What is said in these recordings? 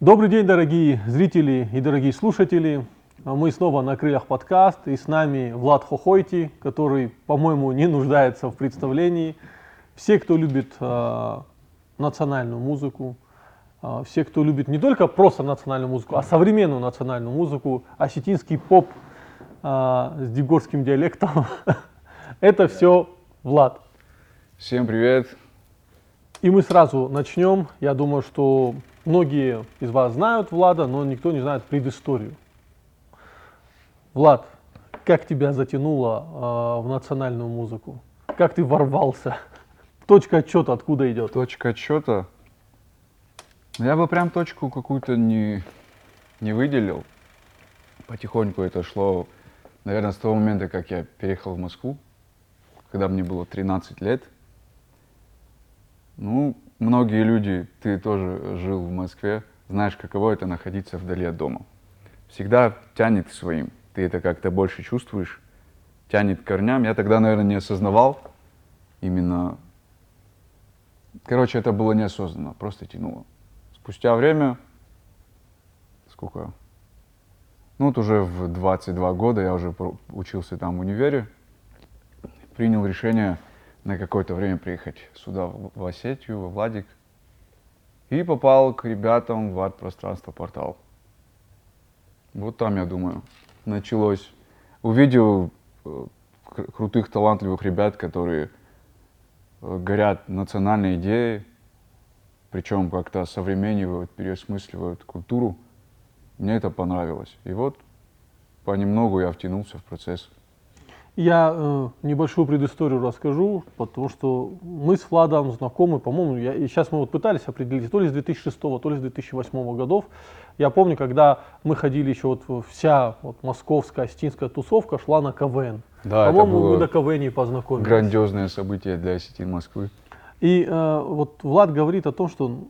Добрый день, дорогие зрители и дорогие слушатели. А Мы снова на крыльях подкаст, и с нами Влад Хохойти, который, по-моему, не нуждается в представлении. Все, кто любит э, национальную музыку, э, все, кто любит не только просто национальную музыку, а современную национальную музыку, осетинский поп э, с дегорским диалектом, это все Влад. Всем привет. И мы сразу начнем. Я думаю, что многие из вас знают Влада, но никто не знает предысторию. Влад, как тебя затянуло э, в национальную музыку? Как ты ворвался? Точка отчета откуда идет? Точка отсчета. Я бы прям точку какую-то не, не выделил. Потихоньку это шло, наверное, с того момента, как я переехал в Москву, когда мне было 13 лет. Ну, многие люди, ты тоже жил в Москве, знаешь, каково это находиться вдали от дома. Всегда тянет своим. Ты это как-то больше чувствуешь, тянет к корням. Я тогда, наверное, не осознавал именно... Короче, это было неосознанно, просто тянуло. Спустя время, сколько? Ну, вот уже в 22 года я уже учился там в универе, принял решение на какое-то время приехать сюда, в Осетию, во Владик. И попал к ребятам в арт-пространство портал. Вот там, я думаю, началось. Увидел э, кр- крутых, талантливых ребят, которые э, горят национальной идеей, причем как-то современнивают, переосмысливают культуру. Мне это понравилось. И вот понемногу я втянулся в процесс. Я э, небольшую предысторию расскажу, потому что мы с Владом знакомы, по-моему, я, и сейчас мы вот пытались определить, то ли с 2006, то ли с 2008 годов. Я помню, когда мы ходили еще вот вся вот московская, остинская тусовка шла на КВН. Да, По-моему, мы на КВН познакомились. Грандиозное событие для осетин Москвы. И э, вот Влад говорит о том, что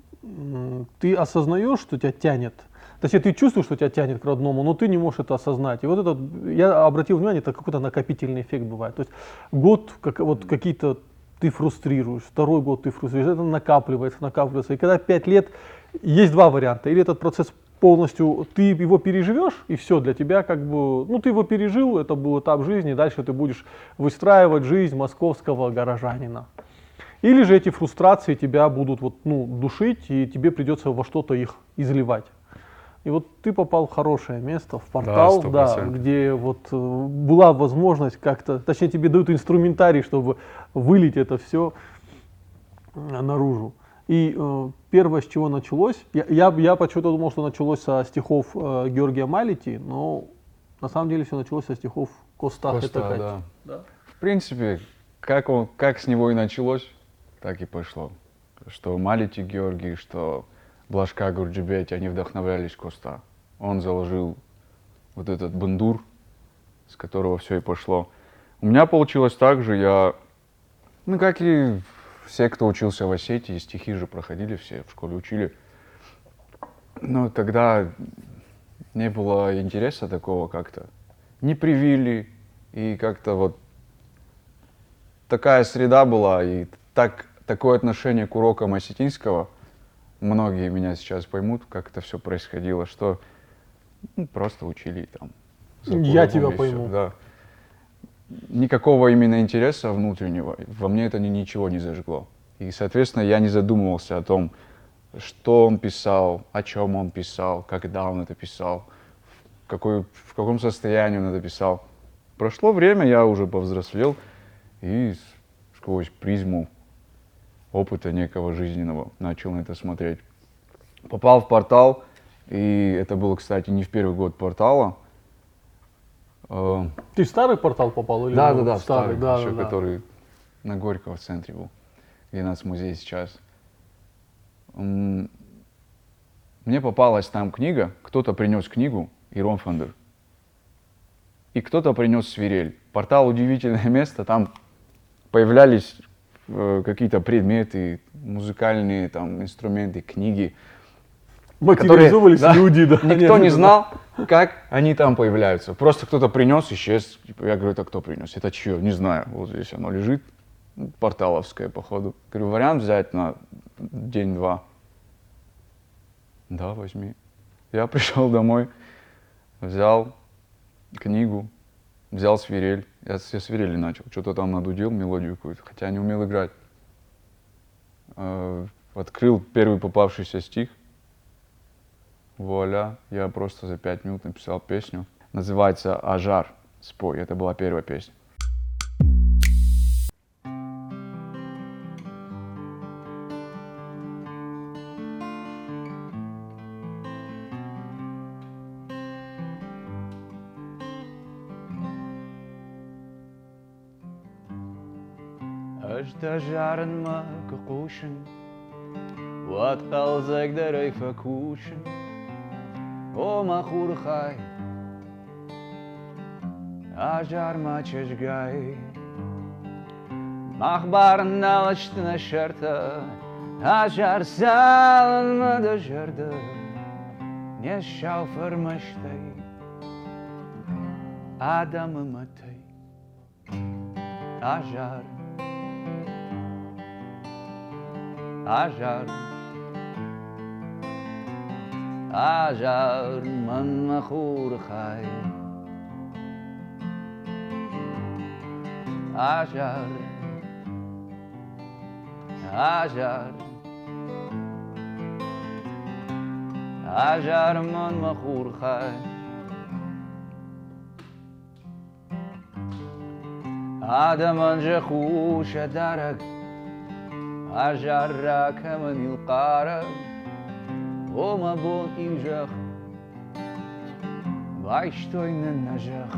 ты осознаешь, что тебя тянет. Точнее, ты чувствуешь, что тебя тянет к родному, но ты не можешь это осознать. И вот это, я обратил внимание, это какой-то накопительный эффект бывает. То есть год, как, вот какие-то ты фрустрируешь, второй год ты фрустрируешь, это накапливается, накапливается. И когда пять лет, есть два варианта. Или этот процесс полностью, ты его переживешь, и все для тебя как бы, ну ты его пережил, это был этап жизни, дальше ты будешь выстраивать жизнь московского горожанина. Или же эти фрустрации тебя будут вот, ну, душить, и тебе придется во что-то их изливать. И вот ты попал в хорошее место, в портал, да, процентов. где вот э, была возможность как-то, точнее тебе дают инструментарий, чтобы вылить это все наружу. И э, первое, с чего началось, я, я, я почему-то думал, что началось со стихов э, Георгия Малити, но на самом деле все началось со стихов Коста, Коста, да. Да. В принципе, как, он, как с него и началось, так и пошло. Что Малити Георгий, что Блажка Гурджибети, они вдохновлялись Коста. Он заложил вот этот бандур, с которого все и пошло. У меня получилось так же, я, ну как и все, кто учился в Осетии, стихи же проходили все, в школе учили. Но тогда не было интереса такого как-то. Не привили, и как-то вот такая среда была, и так, такое отношение к урокам осетинского, многие меня сейчас поймут, как это все происходило, что ну, просто учили там. Я тебя пойму. да. Никакого именно интереса внутреннего во мне это ни- ничего не зажгло. И, соответственно, я не задумывался о том, что он писал, о чем он писал, когда он это писал, в, какой, в каком состоянии он это писал. Прошло время, я уже повзрослел и сквозь призму опыта некого жизненного начал на это смотреть. Попал в портал, и это было, кстати, не в первый год портала. Э, Ты в старый портал попал или да, да, да, старый? старый, Да, еще да, да. который на Горького в центре был, где нас музей сейчас. Мне попалась там книга, кто-то принес книгу, Ирон Фандер, и кто-то принес свирель. Портал удивительное место, там появлялись какие-то предметы, музыкальные там инструменты, книги. Материализовывались да, люди, да. Никто не знал, как они там появляются. Просто кто-то принес, исчез. Типа, Я говорю, это кто принес? Это чье? Не знаю. Вот здесь оно лежит. Порталовское, походу. Говорю, вариант взять на день-два. Да, возьми. Я пришел домой, взял книгу, взял свирель. Я я свирели начал, что-то там надудил, мелодию какую-то, хотя не умел играть. Э, Открыл первый попавшийся стих. Вуаля, я просто за пять минут написал песню. Называется «Ажар». Спой, это была первая песня. اشتا جارن ما كقوشن وات قلزك دري فكوشن وما خور خاي أجار ما تشجعي مخبار نالشت نشرتا أجار سالن ما دجردا نشاو فرمشتي آدم متي اجر اجر من مخور خای اجر اجر اجر من مخور خیر عدم انجه خوش درک أجرك من القارب وما بون إنجخ بعشتوين النجخ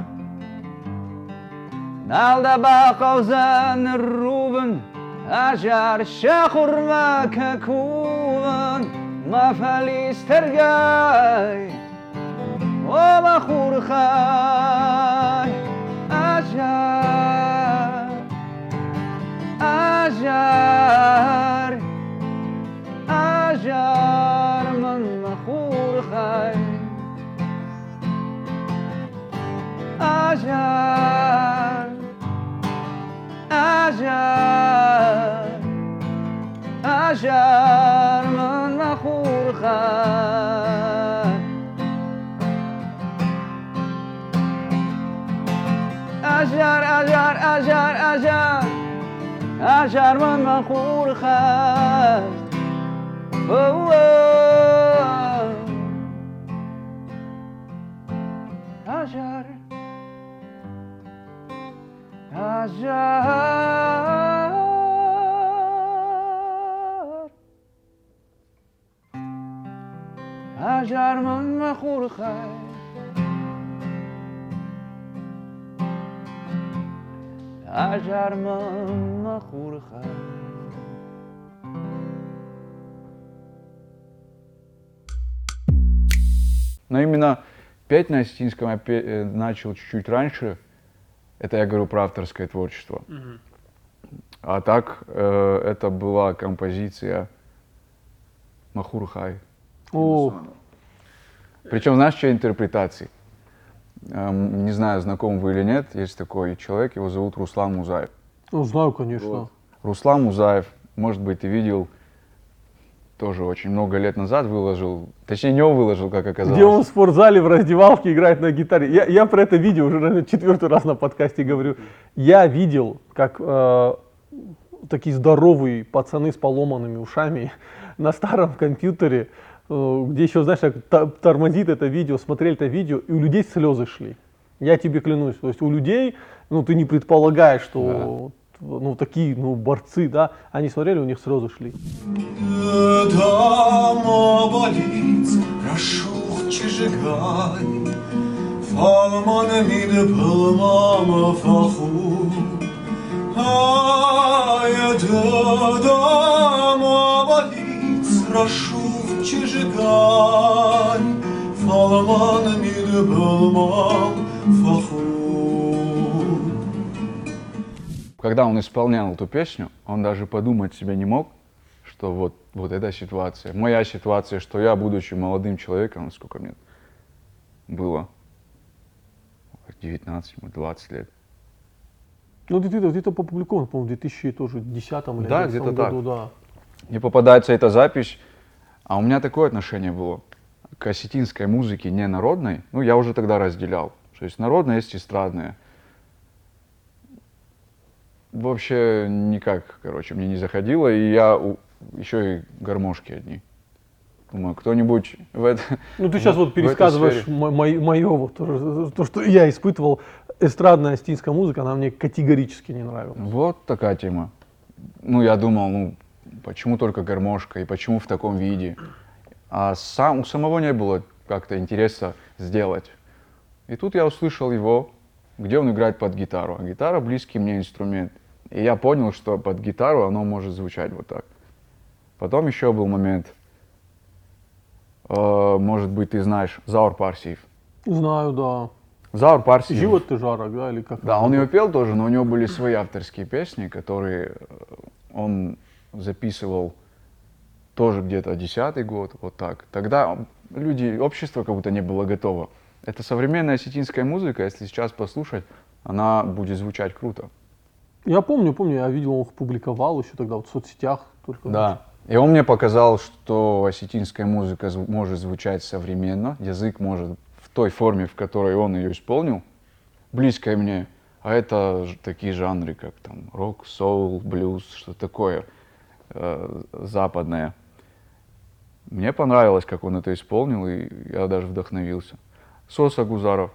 نال دبا قوزان الروبن أجر شخر ما ككوبن ما فليس ترقاي وما خور خاي أجر أجار أجار من مخور خير. أجار أجار أجار من مخور خير. أجار أجار أجار أجار. عشر من مخور خست عشر عشر عشر من مخور خست ажармын қорқа Но именно петь на осетинском я э, начал чуть-чуть раньше. Это я говорю про авторское творчество. Mm -hmm. А так э, это была композиция Махурхай. О. Причем знаешь, что интерпретации? Эм, не знаю, знаком вы или нет, есть такой человек, его зовут Руслан Музаев. ну знаю, конечно. Вот. Руслан Музаев, может быть, ты видел, тоже очень много лет назад выложил, точнее, не он выложил, как оказалось. Где он в спортзале в раздевалке играет на гитаре. Я, я про это видео уже, наверное, четвертый раз на подкасте говорю. Я видел, как э, такие здоровые пацаны с поломанными ушами на старом компьютере, где еще, знаешь, так та- тормозит это видео, смотрели это видео, и у людей слезы шли. Я тебе клянусь. То есть у людей, ну, ты не предполагаешь, что ну, такие, ну, борцы, да, они смотрели, у них слезы шли. Dama Falman mid pılmam fahu. Когда он исполнял эту песню, он даже подумать себе не мог, что вот, вот эта ситуация, моя ситуация, что я, будучи молодым человеком, сколько мне было, 19, может, 20 лет, Ну, где-то, где-то опубликован, по-моему, в 2010 тоже 10 или Да, 11 где-то так. году, да. мне попадается эта запись, А у меня такое отношение было к осетинской музыке не народной. Ну, я уже тогда разделял. То есть народная есть эстрадная. Вообще никак, короче, мне не заходило. И я у- еще и гармошки одни. Думаю, кто-нибудь в это... Ну, ты сейчас вот пересказываешь сфере. мое вот, то, то, что я испытывал. Эстрадная астинская музыка, она мне категорически не нравилась. Вот такая тема. Ну, я думал, ну, почему только гармошка и почему в таком виде? А сам, у самого не было как-то интереса сделать. И тут я услышал его, где он играет под гитару. А гитара близкий мне инструмент. И я понял, что под гитару оно может звучать вот так. Потом еще был момент, э, может быть, ты знаешь, Заур Парсиев. Знаю, да. Заур Парсиев. Живот ты жарок, да, или как? Да, он ее пел тоже, но у него были свои авторские песни, которые э, он записывал тоже где-то десятый год, вот так. Тогда люди, общество как будто не было готово. Это современная осетинская музыка, если сейчас послушать, она будет звучать круто. Я помню, помню, я видел, он их публиковал еще тогда вот в соцсетях. Только Да. И он мне показал, что осетинская музыка зв- может звучать современно, язык может в той форме, в которой он ее исполнил, близкая мне. А это такие жанры, как там рок, соул, блюз, что такое э, западное. Мне понравилось, как он это исполнил, и я даже вдохновился. Соса Гузаров,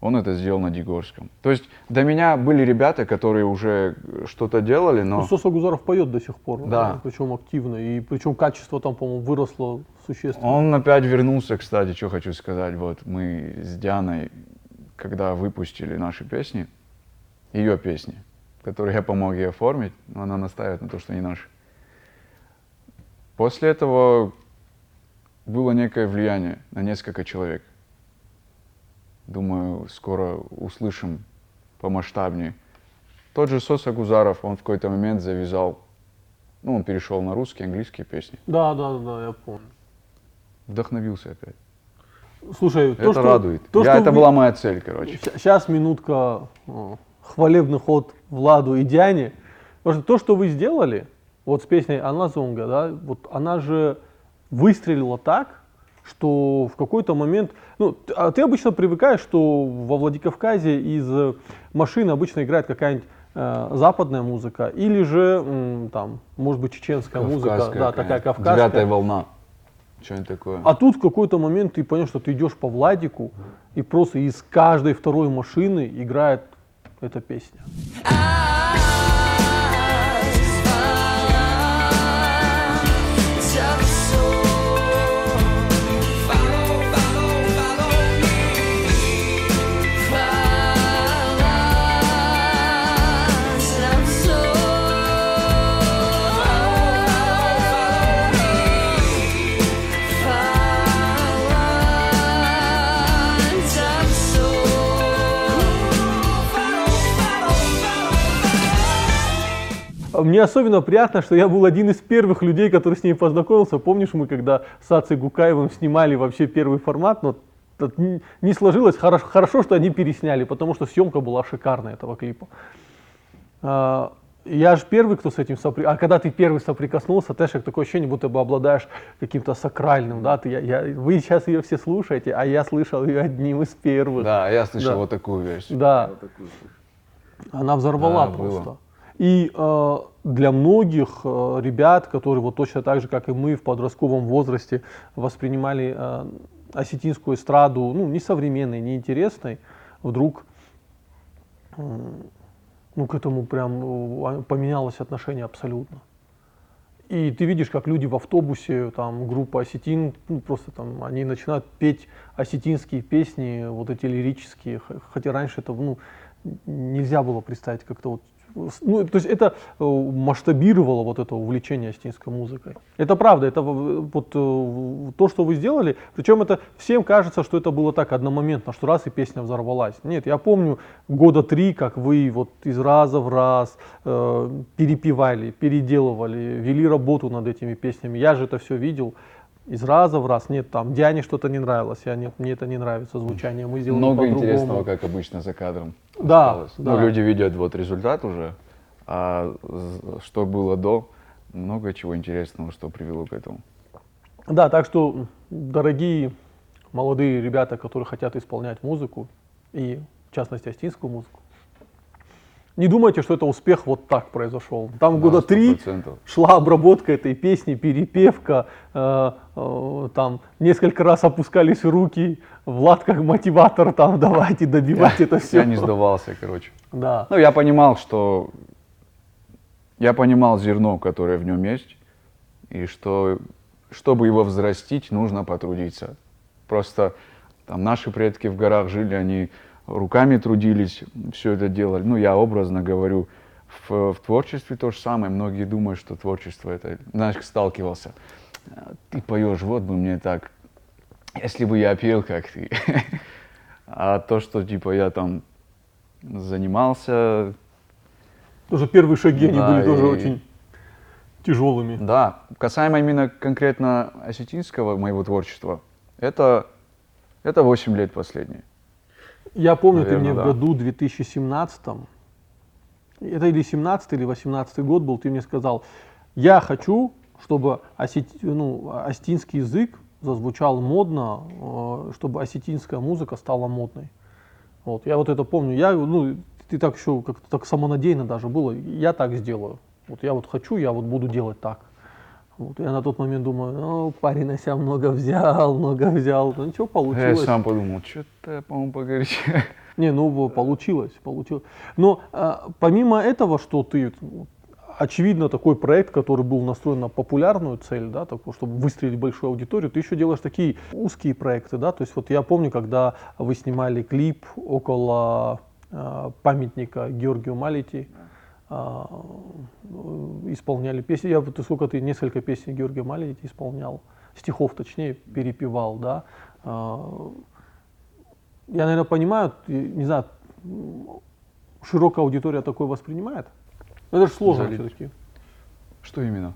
он это сделал на Дегорском. То есть до меня были ребята, которые уже что-то делали, но... Ну, Соса Гузаров поет до сих пор. Да. Причем активно. И причем качество там, по-моему, выросло существенно. Он опять вернулся, кстати, что хочу сказать. Вот мы с Дианой, когда выпустили наши песни, ее песни, которые я помог ей оформить, но она настаивает на то, что не наши. После этого было некое влияние на несколько человек. Думаю, скоро услышим помасштабнее. Тот же Соса Гузаров, он в какой-то момент завязал, ну, он перешел на русские, английские песни. Да, да, да, я помню. Вдохновился опять. Слушай, то, это что, радует. То, Я, что это вы- была моя цель, короче. Сейчас минутка э, хвалебный ход Владу и Диане. Потому что то, что вы сделали, вот с песней «Анна Зонга», да, вот она же выстрелила так, что в какой-то момент, ну, а ты обычно привыкаешь, что во Владикавказе из э, машины обычно играет какая-нибудь э, западная музыка, или же м, там, может быть, чеченская музыка, Кавказская да, такая кавказская. Девятая волна. Что-нибудь такое. А тут в какой-то момент ты понял, что ты идешь по Владику, и просто из каждой второй машины играет эта песня. Мне особенно приятно, что я был один из первых людей, который с ней познакомился. Помнишь, мы когда с Ацей Гукаевым снимали вообще первый формат, но тут н- не сложилось. Хорошо, хорошо, что они пересняли, потому что съемка была шикарная этого клипа. А, Я же первый, кто с этим сопри... А когда ты первый соприкоснулся, ты же такое ощущение, будто бы обладаешь каким-то сакральным, да? Ты, я, я- вы сейчас ее все слушаете, а я слышал ее одним из первых. Да, я слышал Да. вот такую версию. Да. Она взорвала Да, просто. было. И э, для многих э, ребят, которые вот точно так же, как и мы в подростковом возрасте воспринимали э, осетинскую эстраду, ну, несовременной, неинтересной, вдруг м, ну, к этому прям э, поменялось отношение абсолютно. И ты видишь, как люди в автобусе, там группа осетин, ну, просто там они начинают петь осетинские песни, вот эти лирические, хотя раньше это ну, нельзя было представить как-то вот ну, то есть это э, масштабировало вот это увлечение осетинской музыкой. Это правда, это вот э, то, что вы сделали, причем это всем кажется, что это было так одномоментно, что раз и песня взорвалась. Нет, я помню года три, как вы вот из раза в раз э, перепевали, переделывали, вели работу над этими песнями. Я же это все видел из раза в раз. Нет, там Диане что-то не нравилось, я нет, мне это не нравится звучание, мы сделаем Много интересного, как обычно, за кадром. Да, осталось. да. Ну, люди видят вот результат уже, а что было до, много чего интересного, что привело к этому. Да, так что, дорогие молодые ребята, которые хотят исполнять музыку, и в частности астинскую музыку, не думайте, что это успех вот так произошел. Там года Да, три 100%. шла обработка этой песни, перепевка, э, э, там несколько раз опускались руки, Влад как мотиватор, там давайте добивать это все. Я не сдавался, короче. Да. Ну, я понимал, что... Я понимал зерно, которое в нем есть, и что, чтобы его взрастить, нужно потрудиться. Просто там наши предки в горах жили, они руками трудились, все это делали. Ну, я образно говорю, в, в творчестве то же самое. Многие думают, что творчество это... Знаешь, сталкивался. «А, Ты поешь, вот бы мне так. Если бы я пел, как ты. А то, что типа я там занимался, Тоже первые шаги, они Да, были тоже очень тяжелыми. Да, касаемо именно конкретно осетинского моего творчества, это, это 8 лет последние. Я помню, ты Наверное, мне в да. году 2017, это или 17 или 18 год был, ты мне сказал, я хочу, чтобы осет- ну, осетинский язык зазвучал модно, э, чтобы осетинская музыка стала модной. Вот, я вот это помню. Я, ну, ты так еще как-то так самонадеянно даже было. Я так сделаю. Вот я вот хочу, я вот буду делать так. Вот, я на тот момент думаю, ну, парень на себя много взял, много взял. Ну, ничего, Я получилось. сам подумал, что-то я, по-моему, погорячил. Не, ну получилось, получилось. Но а, помимо этого, что ты, очевидно, такой проект, который был настроен на популярную цель, да, такую, чтобы выстрелить большую аудиторию, ты еще делаешь такие узкие проекты, да, то есть вот я помню, когда вы снимали клип около а, памятника Георгию Малити, исполняли песни, я вот сколько ты несколько песен Георгия Малити исполнял, стихов точнее, перепевал, да, А, я, наверное, понимаю, не знаю, широкая аудитория такое воспринимает. Это же сложно Залить. все-таки. Что именно?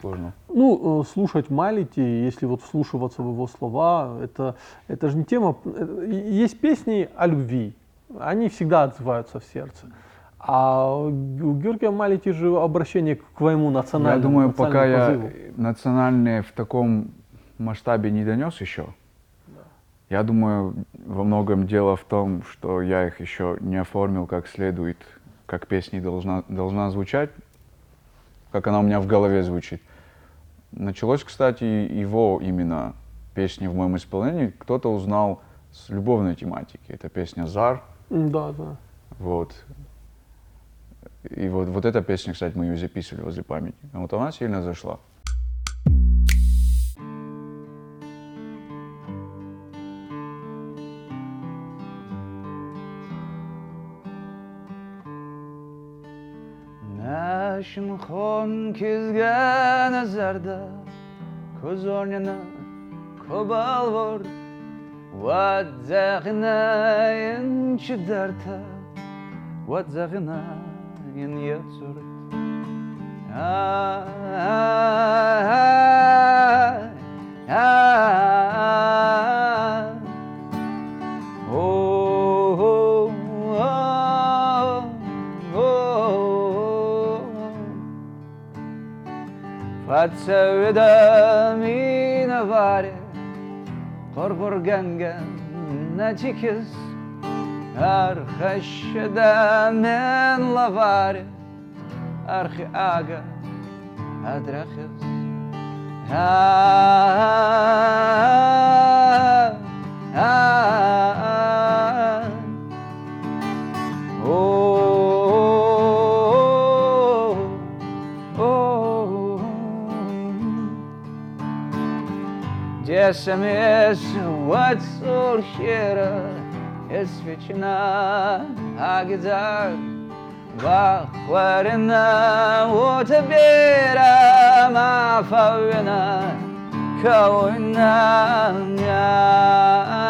Сложно. Ну, э, слушать Малити, если вот вслушиваться в его слова, это, это же не тема. и- Есть песни о любви, они всегда отзываются в сердце. А у Георгия Малити же обращение к твоему национальному Я думаю, пока я позыву. национальные в таком масштабе не донес еще, я думаю, во многом дело в том, что я их еще не оформил как следует, как песня должна, должна звучать, как она у меня в голове звучит. Началось, кстати, его именно песни в моем исполнении. Кто-то узнал с любовной тематики. Это песня «Зар». Да, да. Вот. И вот, вот эта песня, кстати, мы ее записывали возле памятника. Вот она сильно зашла. Nashimxon kezga nazarda ko'z o'rnini ko'balvor Vadzag'inayin chidarta in your throat. Ah, ah, ah, ah, ah. Oh, oh, oh, oh. Faccia vedami navare, corporgangan, nacikas. Arxashida men lavare Arxi aga adraxiz Ah, ah, ah. Oh, oh, isveçine ha gider Vaklarına utbire mafavine kavundan ya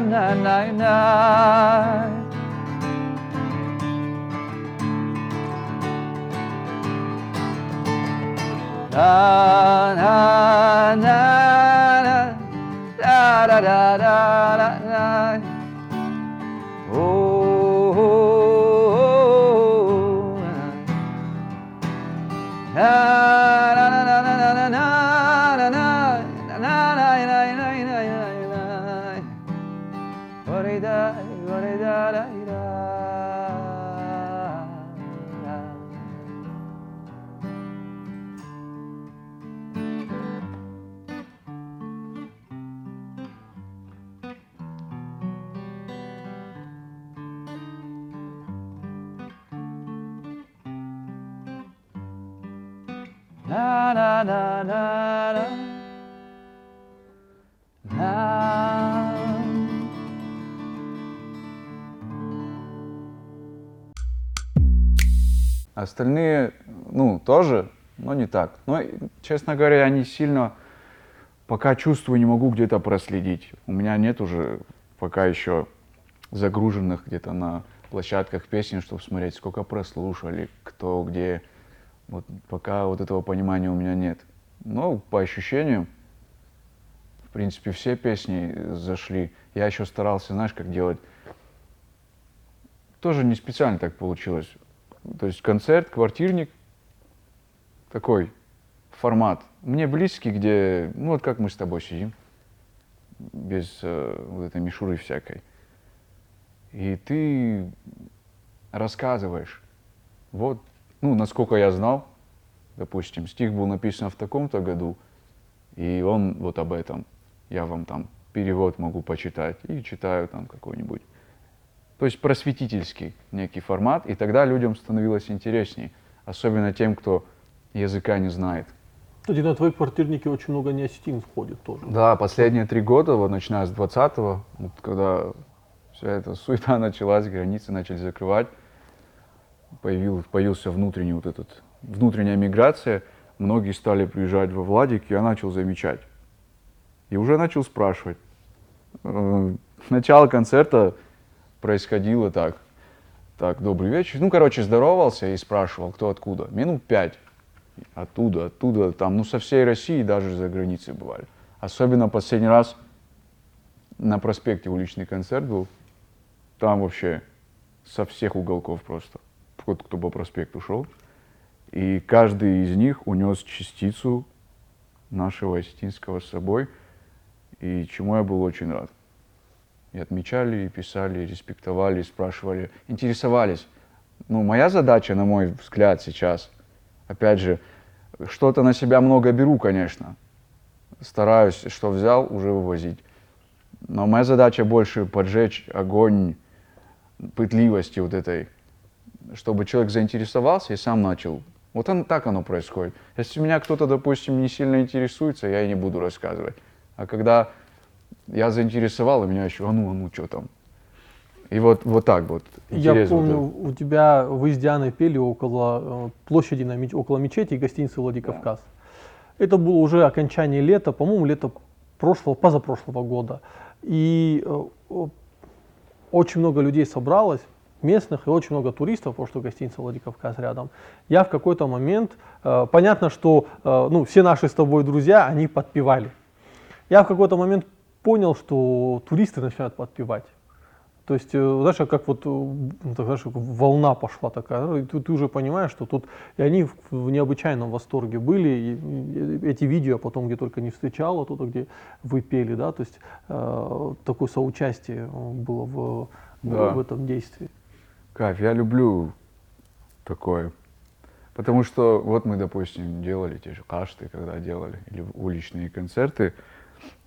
na na na na. Na na na na da da da da da da. Oh oh, oh, oh, oh, na. Na Остальные, ну, тоже, но не так. Но, честно говоря, я не сильно пока чувствую, не могу где-то проследить. У меня нет уже пока еще загруженных где-то на площадках песен, чтобы смотреть, сколько прослушали, кто где. Вот пока вот этого понимания у меня нет. Но по ощущениям, в принципе, все песни зашли. Я еще старался, знаешь, как делать. Тоже не специально так получилось. То есть концерт, квартирник, такой формат. Мне близкий, где, ну вот как мы с тобой сидим, без э, вот этой мишуры всякой. И ты рассказываешь. Вот, ну, насколько я знал, допустим, стих был написан в таком-то году, и он вот об этом. Я вам там перевод могу почитать и читаю там какой-нибудь. То есть просветительский некий формат, и тогда людям становилось интересней, особенно тем, кто языка не знает. Кстати, на твои квартирники очень много неосетин входит тоже. Да, последние три года, вот начиная с 20-го, вот когда вся эта суета началась, границы начали закрывать, появил, появился внутренний вот этот, внутренняя миграция, многие стали приезжать во Владик, я начал замечать. И уже начал спрашивать. Э, Начало концерта происходило так. Так, добрый вечер. Ну, короче, здоровался и спрашивал, кто откуда. Минут пять. Оттуда, оттуда, там, ну, со всей России, даже за границей бывали. Особенно последний раз на проспекте уличный концерт был. Там вообще со всех уголков просто. Вот кто по проспекту шел. И каждый из них унес частицу нашего осетинского с собой. И чему я был очень рад. И отмечали, и писали, и респектовали, и спрашивали, интересовались. Ну, моя задача, на мой взгляд, сейчас, опять же, что-то на себя много беру, конечно. Стараюсь, что взял, уже вывозить. Но моя задача больше поджечь огонь пытливости вот этой, чтобы человек заинтересовался и сам начал. Вот он, так оно происходит. Если меня кто-то, допустим, не сильно интересуется, я и не буду рассказывать. А когда я заинтересовал, и меня еще, а ну, а ну, что там. И вот, вот так вот. Я Интересно вот помню, у тебя вы с Дианой пели около э, площади, на, около мечети гостиницы Владикавказ. Это было уже окончание лета, по-моему, лето прошлого, позапрошлого года. И э, очень много людей собралось, местных и очень много туристов, потому что гостиница Владикавказ рядом. Я в какой-то момент, э, понятно, что э, ну, все наши с тобой друзья, они подпевали. Я в какой-то момент понял, что туристы начинают подпевать. То есть, э, знаешь, как вот, э, ну, знаешь, волна пошла такая, и ты, ты уже понимаешь, что тут, и они в, в необычайном восторге были, и, и эти видео я потом где только не встречал, оттуда, где вы пели, да, то есть э, такое соучастие э, было в, в- Да. в этом действии. Кайф, я люблю такое. Потому что вот мы, допустим, делали те же кашты, когда делали, или уличные концерты.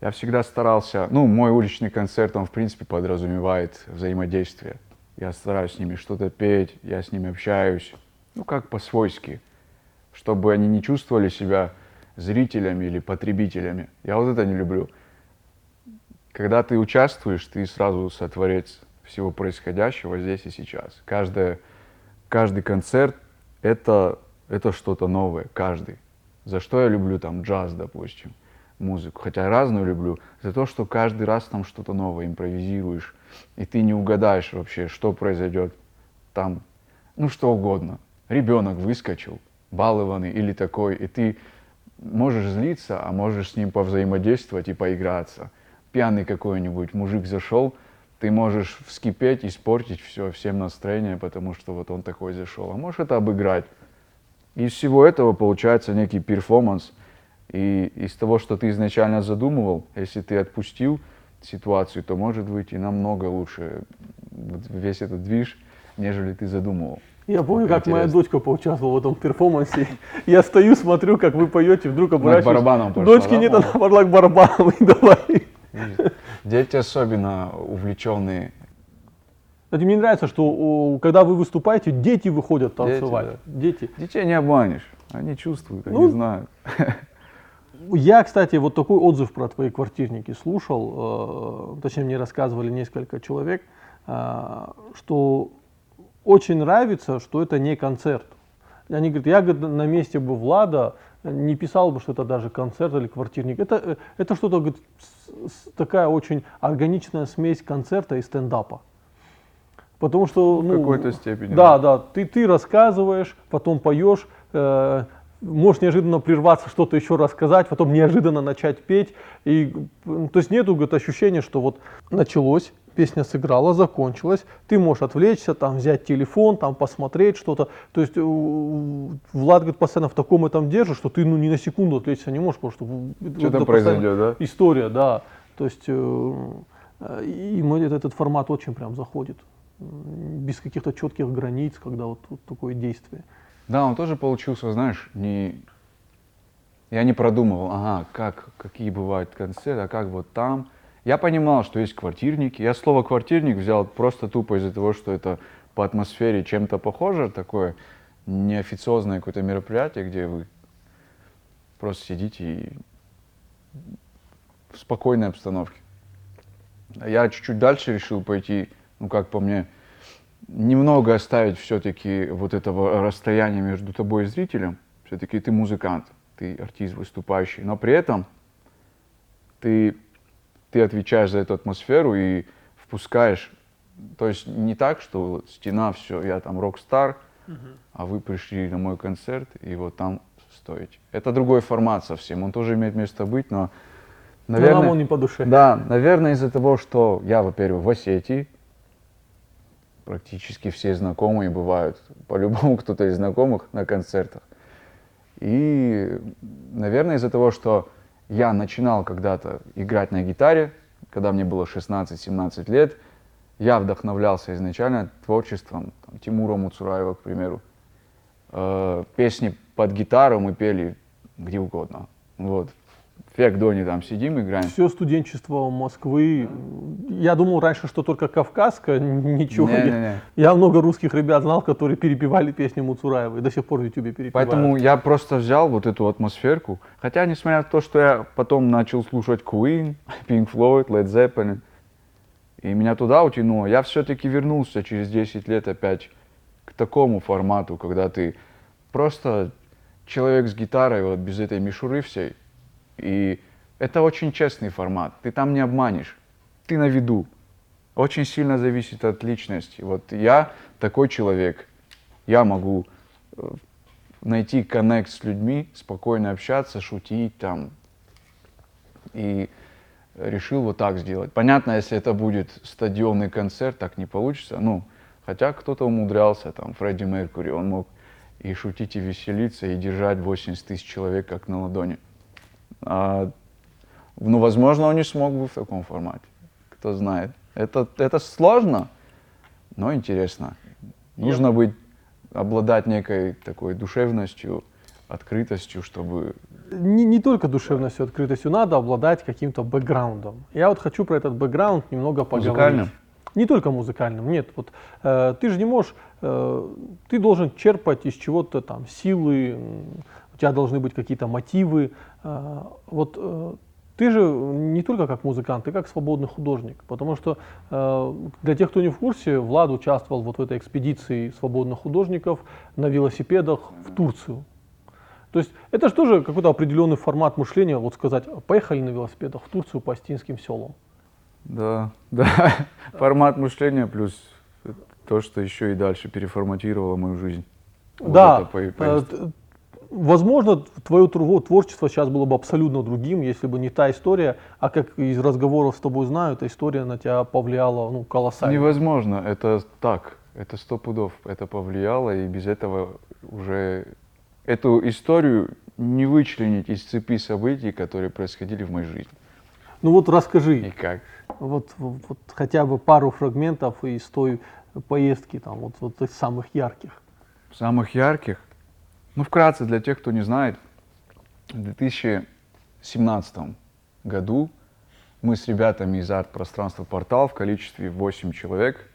Я всегда старался, ну, мой уличный концерт, он, в принципе, подразумевает взаимодействие. Я стараюсь с ними что-то петь, я с ними общаюсь, ну, как по-свойски, чтобы они не чувствовали себя зрителями или потребителями. Я вот это не люблю. Когда ты участвуешь, ты сразу сотворец всего происходящего здесь и сейчас. Каждое, каждый концерт это, это что-то новое, каждый. За что я люблю там джаз, допустим. Музыку, хотя разную люблю, за то, что каждый раз там что-то новое импровизируешь, и ты не угадаешь вообще, что произойдет там, ну что угодно. Ребенок выскочил, балованный или такой, и ты можешь злиться, а можешь с ним повзаимодействовать и поиграться. Пьяный какой-нибудь мужик зашел, ты можешь вскипеть, испортить все, всем настроение, потому что вот он такой зашел. А можешь это обыграть. Из всего этого получается некий перформанс. И из того, что ты изначально задумывал, если ты отпустил ситуацию, то может быть и намного лучше весь этот движ, нежели ты задумывал. Я помню, как моя дочка поучаствовала в этом перформансе. Я стою, смотрю, как вы поете, вдруг Она к барабанам пошла, Дочки да, нет, она пошла к барабанам и давай. Дети особенно увлеченные. Кстати, мне нравится, что когда вы выступаете, дети выходят Дети, танцевать. да. Дети. Детей не обманешь. Они чувствуют, они Ну, знают. Я, кстати, вот такой отзыв про твои квартирники слушал, э, точнее мне рассказывали несколько человек, э, что очень нравится, что это не концерт. Они говорят, я говорит, на месте бы Влада не писал бы, что это даже концерт или квартирник. Это, э, это что-то такая очень органичная смесь концерта и стендапа. Потому что, В ну, какой-то степени, Да, да, ты, ты рассказываешь, потом поешь, э, можешь неожиданно прерваться, что-то еще рассказать, потом неожиданно начать петь. И, то есть нету говорит, ощущения, что вот началось, песня сыграла, закончилась, ты можешь отвлечься, там, взять телефон, там, посмотреть что-то. То есть э, Влад говорит, постоянно в таком этом держит, что ты ну, ни на секунду отвлечься не можешь, потому что э, Что там произойдет, да? История, да. То есть э, и мой этот, этот формат очень прям заходит. Без каких-то четких границ, когда вот, вот такое действие. Да, он тоже получился, знаешь, не... Я не продумывал, ага, как, какие бывают концерты, а как вот там. Я понимал, что есть квартирники. Я слово квартирник взял просто тупо из-за того, что это по атмосфере чем-то похоже, такое неофициозное какое-то мероприятие, где вы просто сидите и в спокойной обстановке. Я чуть-чуть дальше решил пойти, ну как по мне, немного оставить все-таки вот этого расстояния между тобой и зрителем. Все-таки ты музыкант, ты артист выступающий, но при этом ты, ты отвечаешь за эту атмосферу и впускаешь. То есть не так, что вот стена, все, я там рок-стар, а вы пришли на мой концерт и вот там стоите. Это другой формат совсем, он тоже имеет место быть, но, Но наверное... нам он не по душе. Да, наверное, из-за того, что я, во-первых, в Осетии, практически все знакомые бывают, по-любому кто-то из знакомых на концертах. И, наверное, из-за того, что я начинал когда-то играть на гитаре, когда мне было 16-17 лет, я вдохновлялся изначально творчеством там, Тимура Муцураева, к примеру. Э, песни под гитару мы пели где угодно. Вот. В Феодоне там сидим, играем. Все студенчество Москвы. Я думал раньше, что только Кавказская, ничего нет. Не-не-не. Я много русских ребят знал, которые перепевали песни Муцураева и до сих пор в Ютубе перепевают. Поэтому я просто взял вот эту атмосферку. Хотя, несмотря на то, что я потом начал слушать Queen, Pink Floyd, Led Zeppelin, и меня туда утянуло, я все-таки вернулся через 10 лет опять к такому формату, когда ты просто человек с гитарой, вот без этой мишуры всей. И это очень честный формат. Ты там не обманешь. Ты на виду. Очень сильно зависит от личности. Вот я такой человек. Я могу э, найти коннект с людьми, спокойно общаться, шутить там. И решил вот так сделать. Понятно, если это будет стадионный концерт, так не получится. Ну, хотя кто-то умудрялся, там, Фредди Меркури, он мог и шутить, и веселиться, и держать 80 тысяч человек как на ладони. А, ну, возможно, он не смог бы в таком формате. Кто знает. Это, это сложно, но интересно. Нужно быть, обладать некой такой душевностью, открытостью, чтобы... не, не только душевностью, открытостью, надо обладать каким-то бэкграундом. Я вот хочу про этот бэкграунд немного поговорить. Музыкальным? Не только музыкальным, нет. Вот, э, ты же не можешь, э, ты должен черпать из чего-то там силы, тебя должны быть какие-то мотивы. Э, вот э, ты же не только как музыкант, ты как свободный художник. Потому что э, для тех, кто не в курсе, Влад участвовал вот в этой экспедиции свободных художников на велосипедах в Турцию. То есть это же тоже какой-то определенный формат мышления, вот сказать, поехали на велосипедах в Турцию по астинским селам. Да, да. Формат мышления плюс то, что еще и дальше переформатировало мою жизнь. Вот да, возможно, твое творчество сейчас было бы абсолютно другим, если бы не та история, а как из разговоров с тобой знаю, эта история на тебя повлияла ну, колоссально. Невозможно, это так, это сто пудов, это повлияло, и без этого уже эту историю не вычленить из цепи событий, которые происходили в моей жизни. Ну вот расскажи, Никак. вот, вот, вот хотя бы пару фрагментов из той поездки, там, вот, вот из самых ярких. Самых ярких, ну вкратце для тех, кто не знает, в 2017 году мы с ребятами из арт-пространства «Портал» в количестве 8 человек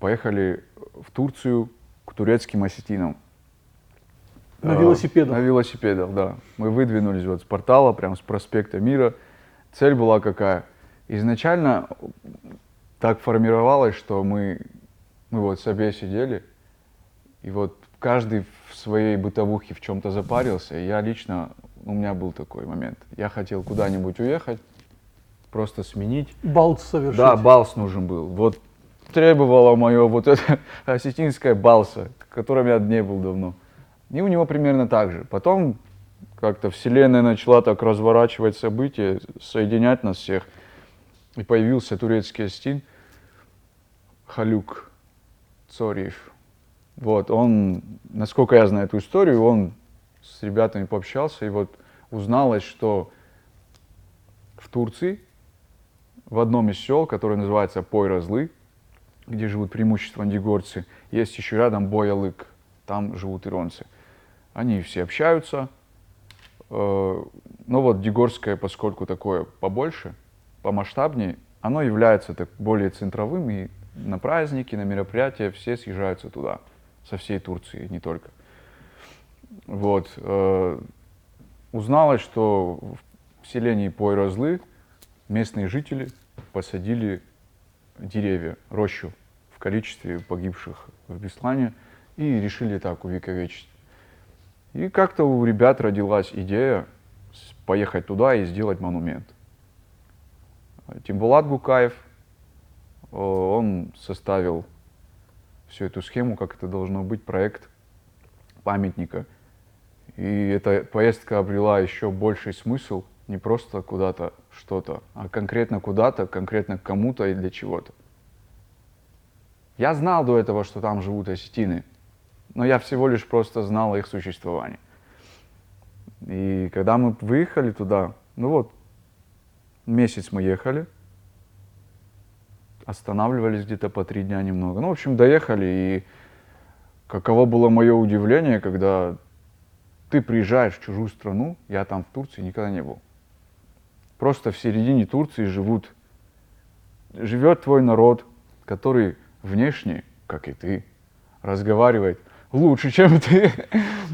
поехали в Турцию к турецким осетинам. На Э, велосипедах. На велосипедах, да. Мы выдвинулись вот с портала, прям с проспекта Мира. Цель была какая? Изначально так формировалось, что мы, мы вот с обе сидели, и вот каждый в своей бытовухе в чем-то запарился. И я лично, у меня был такой момент. Я хотел куда-нибудь уехать, просто сменить. Балт совершить. Да, балс нужен был. Вот требовало мое вот это осетинское балса, которым я не был давно. И у него примерно так же. Потом как-то вселенная начала так разворачивать события, соединять нас всех. И появился турецкий астин Халюк Цориев. Вот, он, насколько я знаю эту историю, он с ребятами пообщался, и вот узналось, что в Турции в одном из сел, которое называется Пойразлы, где живут преимущественно дигорцы, есть еще рядом Боялык, там живут иронцы. Они все общаются, э, но вот Дигорское, поскольку такое побольше, помасштабнее, оно является так более центровым, и на праздники, на мероприятия все съезжаются туда, со всей Турции, не только. Вот. э, Узналось, что в селении Пойразлы местные жители посадили деревья, рощу в количестве погибших в Беслане и решили так увековечить. И как-то у ребят родилась идея поехать туда и сделать монумент. Тимбулат Гукаев, э, он составил всю эту схему, как это должно быть, проект памятника. И эта поездка обрела еще больший смысл, не просто куда-то что-то, а конкретно куда-то, конкретно кому-то и для чего-то. Я знал до этого, что там живут осетины, но я всего лишь просто знал их существовании. И когда мы выехали туда, ну вот, месяц мы ехали, останавливались где-то по три дня немного. Ну, в общем, доехали, и каково было мое удивление, когда ты приезжаешь в чужую страну, я там в Турции никогда не был. Просто в середине Турции живут, живет твой народ, который внешне, как и ты, разговаривает лучше, чем ты,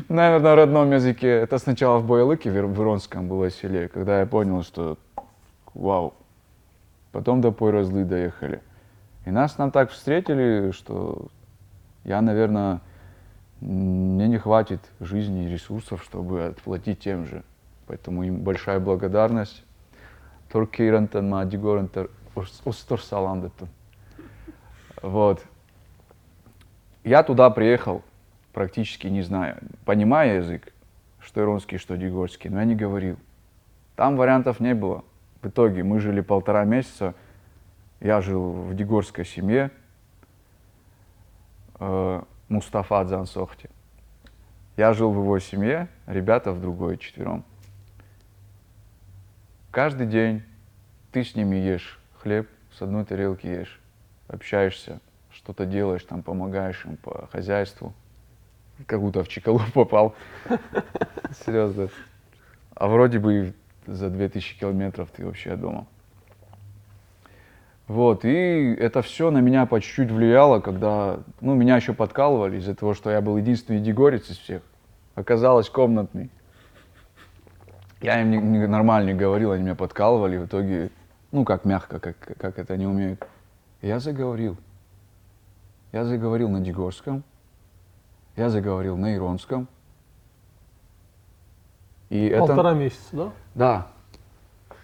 наверное, на родном языке. Это сначала в Боялыке, в Ир- в Иронском было селе, когда я понял, что вау. Потом до Пойразлы доехали. И нас там так встретили, что я, наверное, мне не хватит жизни и ресурсов, чтобы отплатить тем же. Поэтому им большая благодарность. Туркирантан, Мадигорантан, Устурсаландатан. Вот. Я туда приехал, практически не зная, понимая язык, что иронский, что дигорский, но я не говорил. Там вариантов не было. В итоге мы жили полтора месяца, я жил в дигорской семье, э, Мустафа Дзансохти. Я жил в его семье, ребята в другой, четвером. Каждый день ты с ними ешь хлеб, с одной тарелки ешь, общаешься, что-то делаешь, там помогаешь им по хозяйству. Как будто в Чикалу попал. Серьезно. А вроде бы за 2000 километров ты вообще дома. Вот, и это все на меня по чуть-чуть влияло, когда, ну, меня еще подкалывали из-за того, что я был единственный дигорец из всех. Оказалось, комнатный. Я им не, не- нормально не говорил, они меня подкалывали, в итоге, ну, как мягко, как, как это они умеют. Я заговорил. Я заговорил на дигорском, я заговорил на иронском. И это, Полтора месяца, да? да.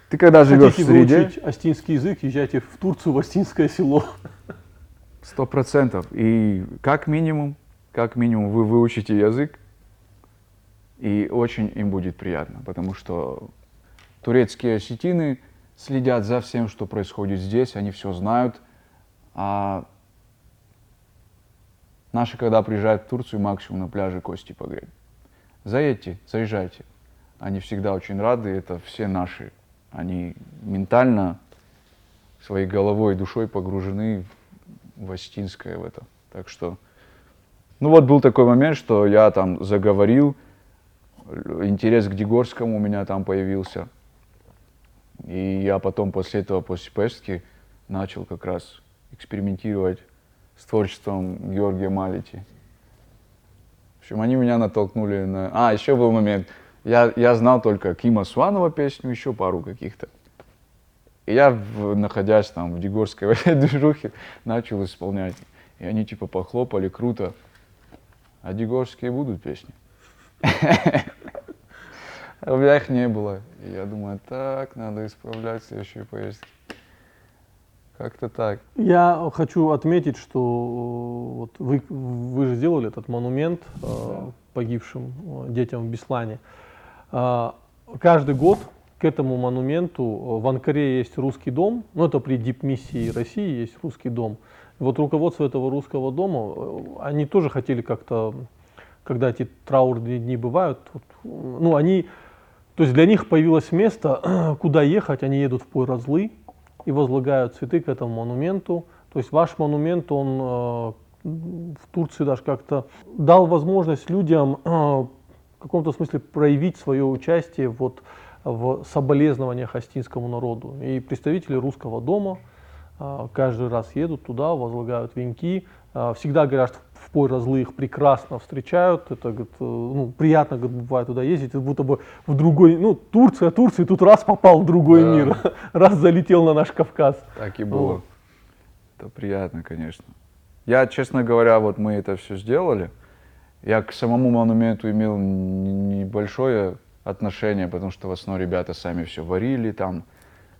Ты когда живешь в Хотите среде, выучить астинский язык, езжайте в Турцию, в астинское село. Сто процентов. И как минимум, как минимум вы выучите язык, и очень им будет приятно, потому что турецкие осетины следят за всем, что происходит здесь, они все знают, а наши, когда приезжают в Турцию, максимум на пляже кости погреть. Заедьте, заезжайте. Они всегда очень рады, это все наши. Они ментально, своей головой и душой погружены в Остинское в это. Так что, ну вот был такой момент, что я там заговорил, интерес к Дегорскому у меня там появился. И я потом после этого, после поездки, начал как раз экспериментировать с творчеством Георгия Малити. В общем, они меня натолкнули на... А, еще был момент. Я, я знал только Кима Суанова песню, еще пару каких-то. И я, находясь там в Дегорской в этой движухе, начал исполнять. И они типа похлопали, круто. А Дегорские будут песни? А у меня их не было. И я думаю, так, надо исправлять в следующей поездке. Как-то так. Я хочу отметить, что э, вот вы, вы же сделали этот монумент э, погибшим э, детям в Беслане. А, Каждый год к этому монументу э, в Анкаре есть русский дом, ну это при дипмиссии России есть русский дом. И вот руководство этого русского дома, э, они тоже хотели как-то, когда эти траурные дни бывают, вот, ну они, то есть для них появилось место, куда ехать, они едут в Пойразлы, и возлагают цветы к этому монументу. То есть ваш монумент, он э, в Турции даже как-то дал возможность людям каком-то смысле проявить свое участие вот в соболезнованиях астинскому народу. И представители русского дома э, каждый раз едут туда, возлагают венки, э, всегда говорят, что в Пойразлы их прекрасно встречают, это говорит, э, ну, приятно говорит, бывает туда ездить, как будто бы в другой, ну, Турция, Турция, тут раз попал в другой Да. мир, раз залетел на наш Кавказ. Так и было. Вот. Это приятно, конечно. Я, честно говоря, вот мы это все сделали. Я к самому монументу имел небольшое отношение, потому что в основном ребята сами все варили там,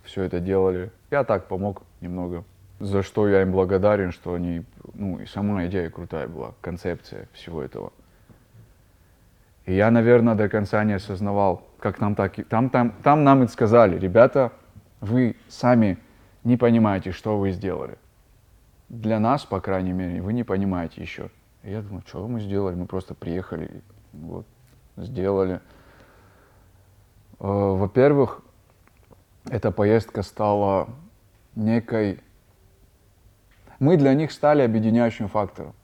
все это делали. Я так помог немного. За что я им благодарен, что они, ну и сама идея крутая была, концепция всего этого. И я, наверное, до конца не осознавал, как нам так... Там, там, там нам и сказали, ребята, вы сами не понимаете, что вы сделали. Для нас, по крайней мере, вы не понимаете еще. И я думаю, что мы сделали? Мы просто приехали, вот, сделали. Э, Во-первых, эта поездка стала некой... Мы для них стали объединяющим фактором.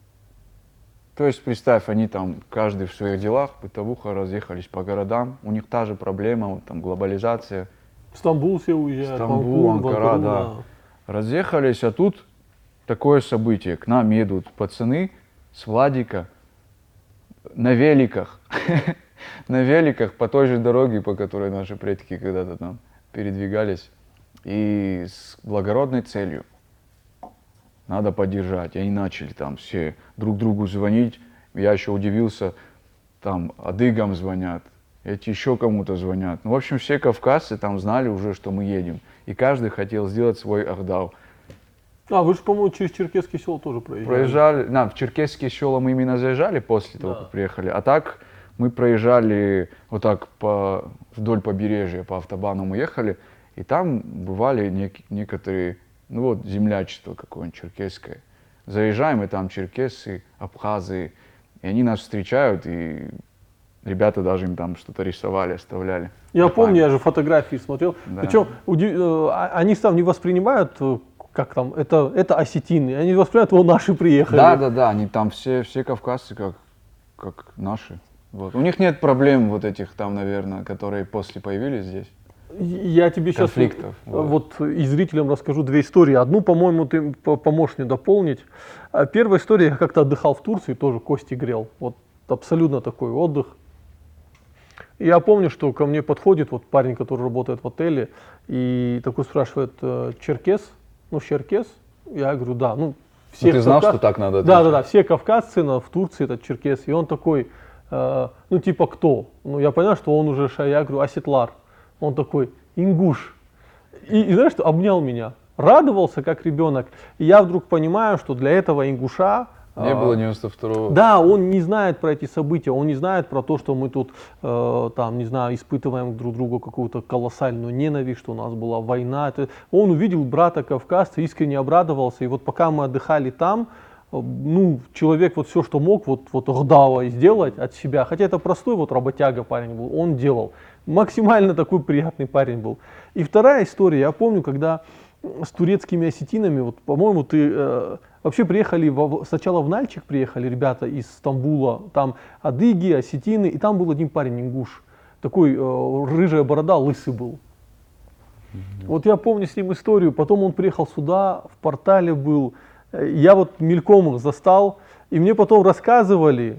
То есть, представь, они там, каждый в своих делах, бытовуха, разъехались по городам, у них та же проблема, вот там глобализация, В Стамбул все уезжают, Стамбул, Анкара, Анкару, да. разъехались, а тут такое событие. К нам едут пацаны с Владика на великах. на великах по той же дороге, по которой наши предки когда-то там передвигались. И с благородной целью. Надо поддержать. И они начали там все друг другу звонить. Я еще удивился, там адыгам звонят, эти еще кому-то звонят. Ну, в общем, все кавказцы там знали уже, что мы едем. И каждый хотел сделать свой ахдал. А, вы же, по-моему, через Черкесский село тоже проезжали. Проезжали, на, в Черкесские села мы именно заезжали после того, Да. как приехали. А так мы проезжали вот так по, вдоль побережья, по автобану мы ехали. И там бывали нек- некоторые, ну вот, землячество какое-нибудь черкесское. Заезжаем, и там черкесы, абхазы. И они нас встречают, и ребята даже им там что-то рисовали, оставляли. Я помню, я же фотографии смотрел. Да. Причем уди- э, а- они там не воспринимают, э, как там, это, это осетины, они воспринимают, о, наши приехали. Да, да, да, они там все, все кавказцы как, как наши. Вот. У них нет проблем вот этих там, наверное, которые после появились здесь. Я тебе сейчас Конфликтов, вот. и зрителям расскажу две истории. Одну, по-моему, ты по- поможешь мне дополнить. А Первая история, я как-то отдыхал в Турции, тоже кости грел. Вот абсолютно такой отдых. Я помню, что ко мне подходит вот парень, который работает в отеле, и такой спрашивает, э, черкес? Ну, черкес? Я говорю, да. Ну, ты знал, Кавказ- что так надо Да, да, да, все кавказцы на, в Турции это черкес. И он такой, э, ну типа кто? Ну я понял, что он уже, я говорю, Асетлар. Он такой, ингуш. И, и знаешь, что обнял меня, радовался как ребенок. И я вдруг понимаю, что для этого ингуша Не а, было 92-го. да, он не знает про эти события, он не знает про то, что мы тут, э, там, не знаю, испытываем друг другу какую-то колоссальную ненависть, что у нас была война. Это, он увидел брата кавказца, искренне обрадовался, и вот пока мы отдыхали там, э, ну, человек вот все, что мог, вот, вот Гдава сделать от себя, хотя это простой вот работяга парень был, он делал. Максимально такой приятный парень был. И вторая история, я помню, когда с турецкими осетинами, вот, по-моему, ты э, вообще приехали, во- сначала в Нальчик приехали ребята из Стамбула, там адыги, осетины, и там был один парень, ингуш, такой э, рыжая борода, лысый был. Вот я помню с ним историю, потом он приехал сюда, в портале был, Э, я вот мельком их застал, и мне потом рассказывали,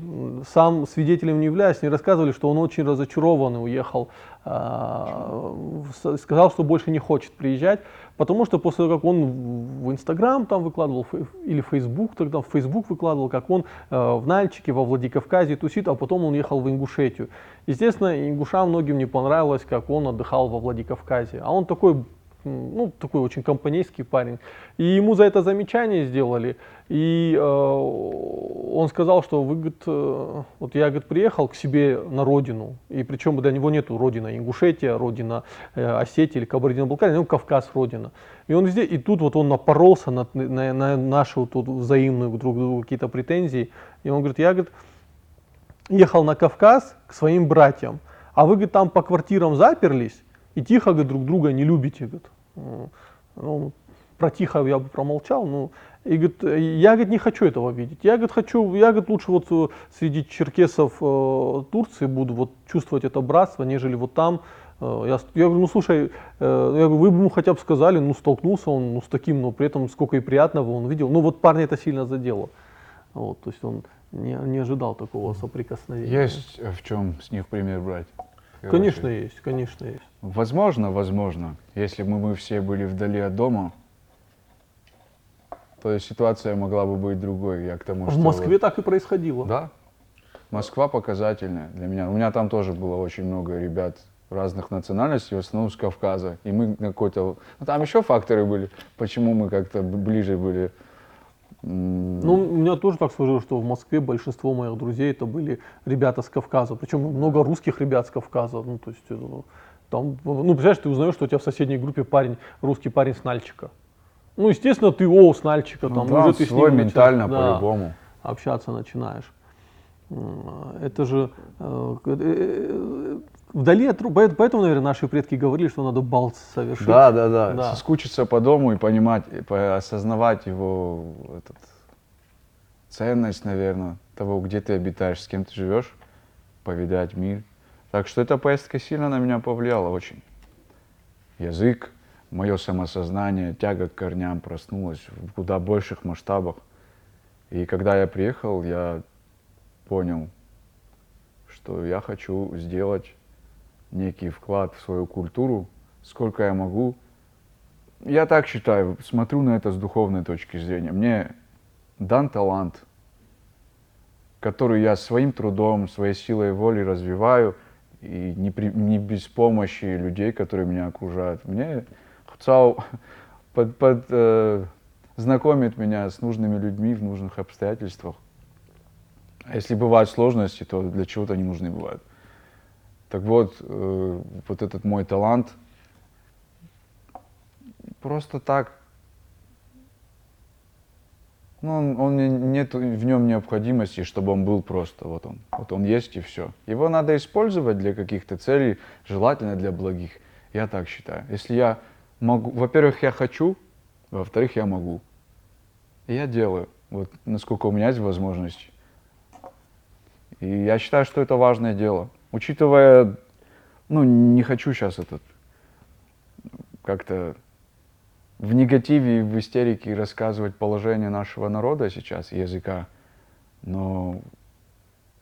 сам свидетелем не являюсь, мне рассказывали, что он очень разочарован и уехал, в- сказал, что больше не хочет приезжать, потому что после того, как он в- в Инстаграм там выкладывал, или Фейсбук, тогда в Фейсбук выкладывал, как он э, в Нальчике, во Владикавказе тусит, а потом он ехал в Ингушетию. Естественно, ингушам многим не понравилось, как он отдыхал во Владикавказе. А он такой, ну, такой очень компанейский парень. И ему за это замечание сделали. И э, он сказал, что вы, говорит, э, вот я, говорит, приехал к себе на родину, и причем для него нету родина Ингушетия, родина э, Осетия или Кабардино-Балкария, ну, Кавказ родина. И он везде, и тут вот он напоролся на, на, на вот тут взаимные друг другу какие-то претензии. И он говорит, я, говорит, ехал на Кавказ к своим братьям, а вы, говорит, там по квартирам заперлись и тихо, говорит, друг друга не любите, говорит. М, Ну, про тихо я бы промолчал, ну, и говорит, я, говорит, не хочу этого видеть. Я, говорит, хочу, я, говорит, лучше вот э, среди черкесов э, Турции буду вот чувствовать это братство, нежели вот там. Э, я, я говорю, ну слушай, э, я говорю, вы бы ему хотя бы сказали, ну столкнулся он ну, с таким, но при этом сколько и приятного он видел. Ну вот парня это сильно задело. Вот, то есть он не, не ожидал такого соприкосновения. Есть э, в чем с них пример брать. Конечно есть, конечно есть. Возможно, возможно, если бы мы все были вдали от дома, то ситуация могла бы быть другой. Я к тому, В что Москве вот- так и происходило. Да. Москва показательная для меня. У меня там тоже было очень много ребят разных национальностей, в основном с Кавказа. И мы на какой-то... Ну, там еще факторы были, почему мы как-то ближе были. Ну, у меня тоже так сложилось, что в Москве большинство моих друзей это были ребята с Кавказа. Причем много русских ребят с Кавказа. Ну, то есть, э, там, ну, представляешь, ты узнаешь, что у тебя в соседней группе парень, русский парень с Нальчика. Ну, естественно, ты, о, с Нальчика, ну там, да, уже ты с ним ментально да, по-любому. общаться начинаешь. Это же э, э, э, вдали от ру- поэт- поэтому, наверное, наши предки говорили, что надо бал совершить. Да, да, да, Да. Соскучиться по дому и понимать, и осознавать его этот, ценность, наверное, того, где ты обитаешь, с кем ты живешь, повидать мир. Так что эта поездка сильно на меня повлияла очень. Язык, мое самосознание, тяга к корням проснулась в куда больших масштабах. И когда я приехал, я понял, что я хочу сделать некий вклад в свою культуру, сколько я могу. Я так считаю, смотрю на это с духовной точки зрения. Мне дан талант, который я своим трудом, своей силой воли развиваю, и не, при- не без помощи людей, которые меня окружают. Мне Хуцау под, под, э, знакомит меня с нужными людьми в нужных обстоятельствах. А если бывают сложности, то для чего-то они нужны бывают. Так вот, э, вот этот мой талант просто так, ну, он, он не- нет в нем необходимости, чтобы он был просто, вот он, вот он есть и все. Его надо использовать для каких-то целей, желательно для благих. Я так считаю. Если я могу, во-первых, я хочу, во-вторых, я могу. Я делаю, вот насколько у меня есть возможность. И я считаю, что это важное дело. Учитывая, ну, не хочу сейчас этот как-то в негативе и в истерике рассказывать положение нашего народа сейчас, языка, но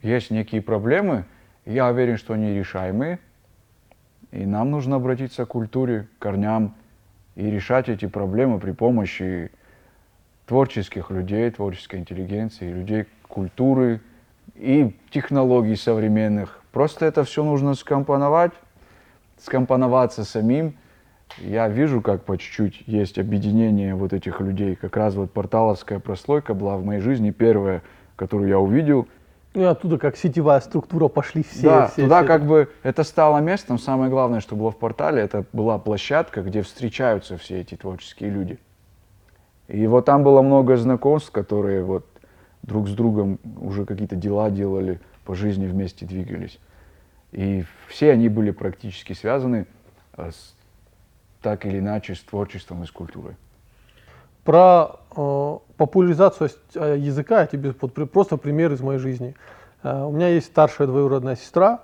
есть некие проблемы, я уверен, что они решаемые, и нам нужно обратиться к культуре, к корням и решать эти проблемы при помощи творческих людей, творческой интеллигенции, людей культуры и технологий современных. Просто это все нужно скомпоновать, скомпоноваться самим. Я вижу, как по чуть-чуть есть объединение вот этих людей. Как раз вот порталовская прослойка была в моей жизни первая, которую я увидел. Ну и оттуда как сетевая структура пошли все. да, все, туда все. как бы это стало местом. Самое главное, что было в портале, это была площадка, где встречаются все эти творческие люди. И вот там было много знакомств, которые вот друг с другом уже какие-то дела делали, по жизни вместе двигались. И все они были практически связаны э, с, так или иначе с творчеством и с культурой. Про э, популяризацию э, языка я тебе вот просто пример из моей жизни. Э, у меня есть старшая двоюродная сестра.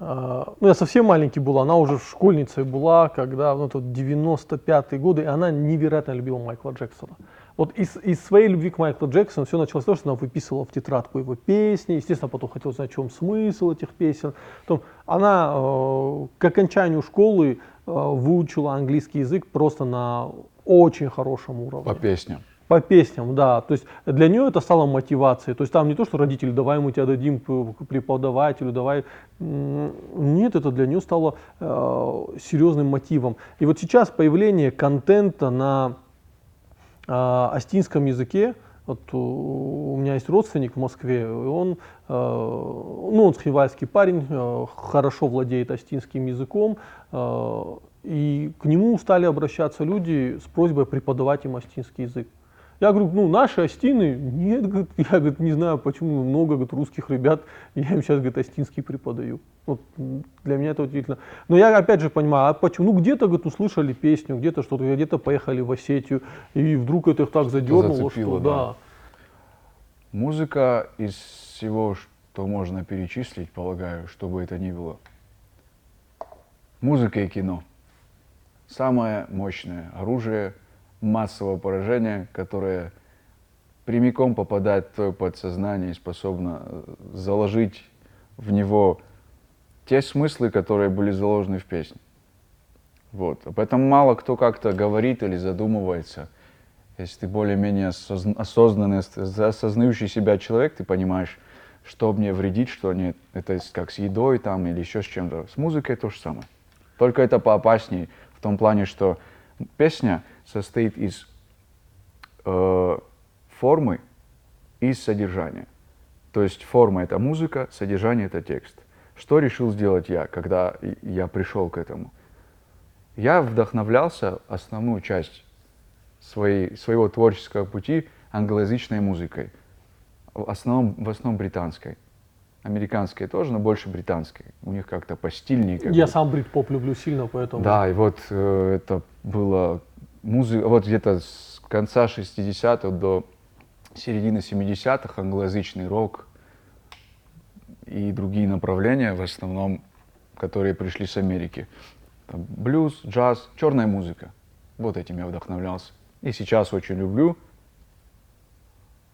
Э, ну, я совсем маленький был, она уже школьницей была, когда, ну, это 95-е годы, и она невероятно любила Майкла Джексона. Вот из, из своей любви к Майклу Джексону все началось с того, что она выписывала в тетрадку его песни, естественно, потом хотела знать, в чем смысл этих песен. Потом она э, к окончанию школы выучила английский язык просто на очень хорошем уровне. По песням. По песням, да. То есть для нее это стало мотивацией. То есть там не то, что родители, давай мы тебя дадим преподавателю, давай. Нет, это для нее стало э, серьезным мотивом. И вот сейчас появление контента на э, астинском языке, вот у у меня есть родственник в Москве, он, э, ну, он схивальский парень, э, хорошо владеет астинским языком, э, и к нему стали обращаться люди с просьбой преподавать им астинский язык. Я говорю, ну, наши астины, нет, говорит, я говорит, не знаю, почему много говорит, русских ребят, я им сейчас, говорит, астинский преподаю. Вот, для меня это удивительно. Но я опять же понимаю, а почему? Ну, где-то, говорит, услышали песню, где-то что-то, где-то поехали в Осетию, и вдруг это их так задернуло, Зацепило, что да. да. Музыка из всего, что можно перечислить, полагаю, что бы это ни было. Музыка и кино. Самое мощное оружие массового поражения, которое прямиком попадает в твое подсознание и способно э, заложить в него те смыслы, которые были заложены в песне. Вот. Поэтому мало кто как-то говорит или задумывается. Если ты более-менее осозн- осознанный, ос- осознающий себя человек, ты понимаешь, что мне вредит, что нет. Это как с едой там или еще с чем-то. С музыкой то же самое. Только это поопаснее в том плане, что песня состоит из э, формы и содержания. То есть форма это музыка, содержание это текст. Что решил сделать я, когда я пришел к этому? Я вдохновлялся основную часть своей, своего творческого пути англоязычной музыкой. В основном, в основном британской. Американской тоже, но больше британской. У них как-то постильнее. как Я бы. сам брит-поп люблю сильно, поэтому... Да, и вот э, это было музыка, вот где-то с конца 60-х до середины 70-х англоязычный рок и другие направления, в основном, которые пришли с Америки. Там блюз, джаз, черная музыка. Вот этим я вдохновлялся. И сейчас очень люблю.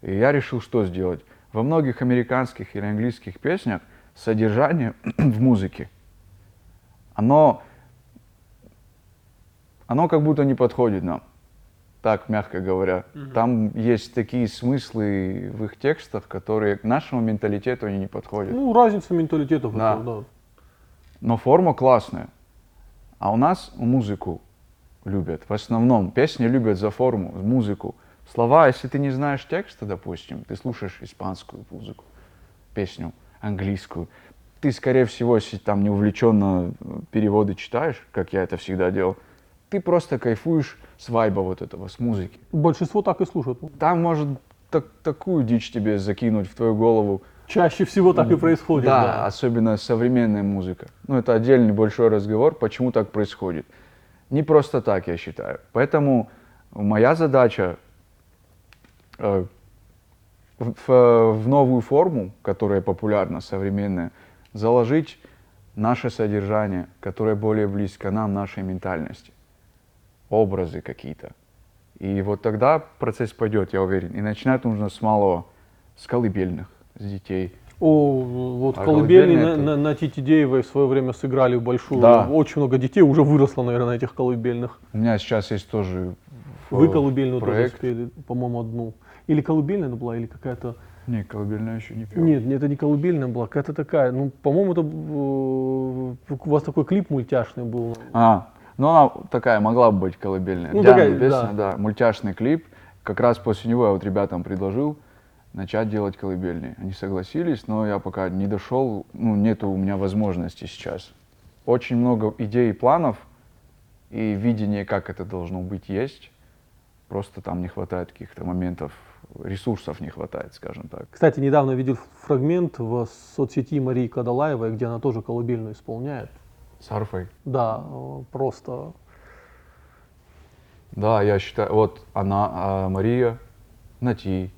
И я решил, что сделать. Во многих американских или английских песнях содержание в музыке, оно оно как будто не подходит нам, так мягко говоря. Там есть такие смыслы в их текстах, которые к нашему менталитету они не подходят. Ну, разница менталитетов. Да. это, да. Но форма классная. А у нас музыку любят. В основном песни любят за форму, музыку. Слова, если ты не знаешь текста, допустим, ты слушаешь испанскую музыку, песню, английскую, ты, скорее всего, если там не увлеченно э, переводы читаешь, как я это всегда делал, ты просто кайфуешь с вайба вот этого, с музыки. Большинство так и слушают. Там может так- такую дичь тебе закинуть в твою голову, Чаще всего так и происходит. да, Да. особенно современная музыка. Ну, это отдельный большой разговор, почему так происходит. Не просто так, я считаю. Поэтому моя задача э, в, в- в новую форму, которая популярна, современная, заложить наше содержание, которое более близко нам, нашей ментальности. Образы какие-то. И вот тогда процесс пойдет, я уверен. И начинать нужно с малого, с колыбельных, с детей. О, вот А колыбельные на, это- на, на Титидеевой в свое время сыграли большую. Да. Очень много детей уже выросло, наверное, на этих колыбельных. У меня сейчас есть тоже Вы колыбельную тоже проект. спели, по-моему, одну. Или колыбельная была, или какая-то... Не, колыбельная еще не пел. Нет, это не колыбельная была, какая-то такая. Ну, по-моему, это э, у вас такой клип мультяшный был. А, ну она такая могла бы быть колыбельная. Ну, Диана такая, песня, да. мультяшный клип. Как раз после него я вот ребятам предложил начать делать колыбельные. Они согласились, но я пока не дошел, ну, нету у меня возможности сейчас. Очень много идей и планов, и видение, как это должно быть, есть. Просто там не хватает каких-то моментов, ресурсов не хватает, скажем так. Кстати, недавно видел фрагмент в соцсети Марии Кадалаевой, где она тоже колыбельную исполняет. С арфой. Да, просто Да, я считаю, вот она, а, Мария, Нати,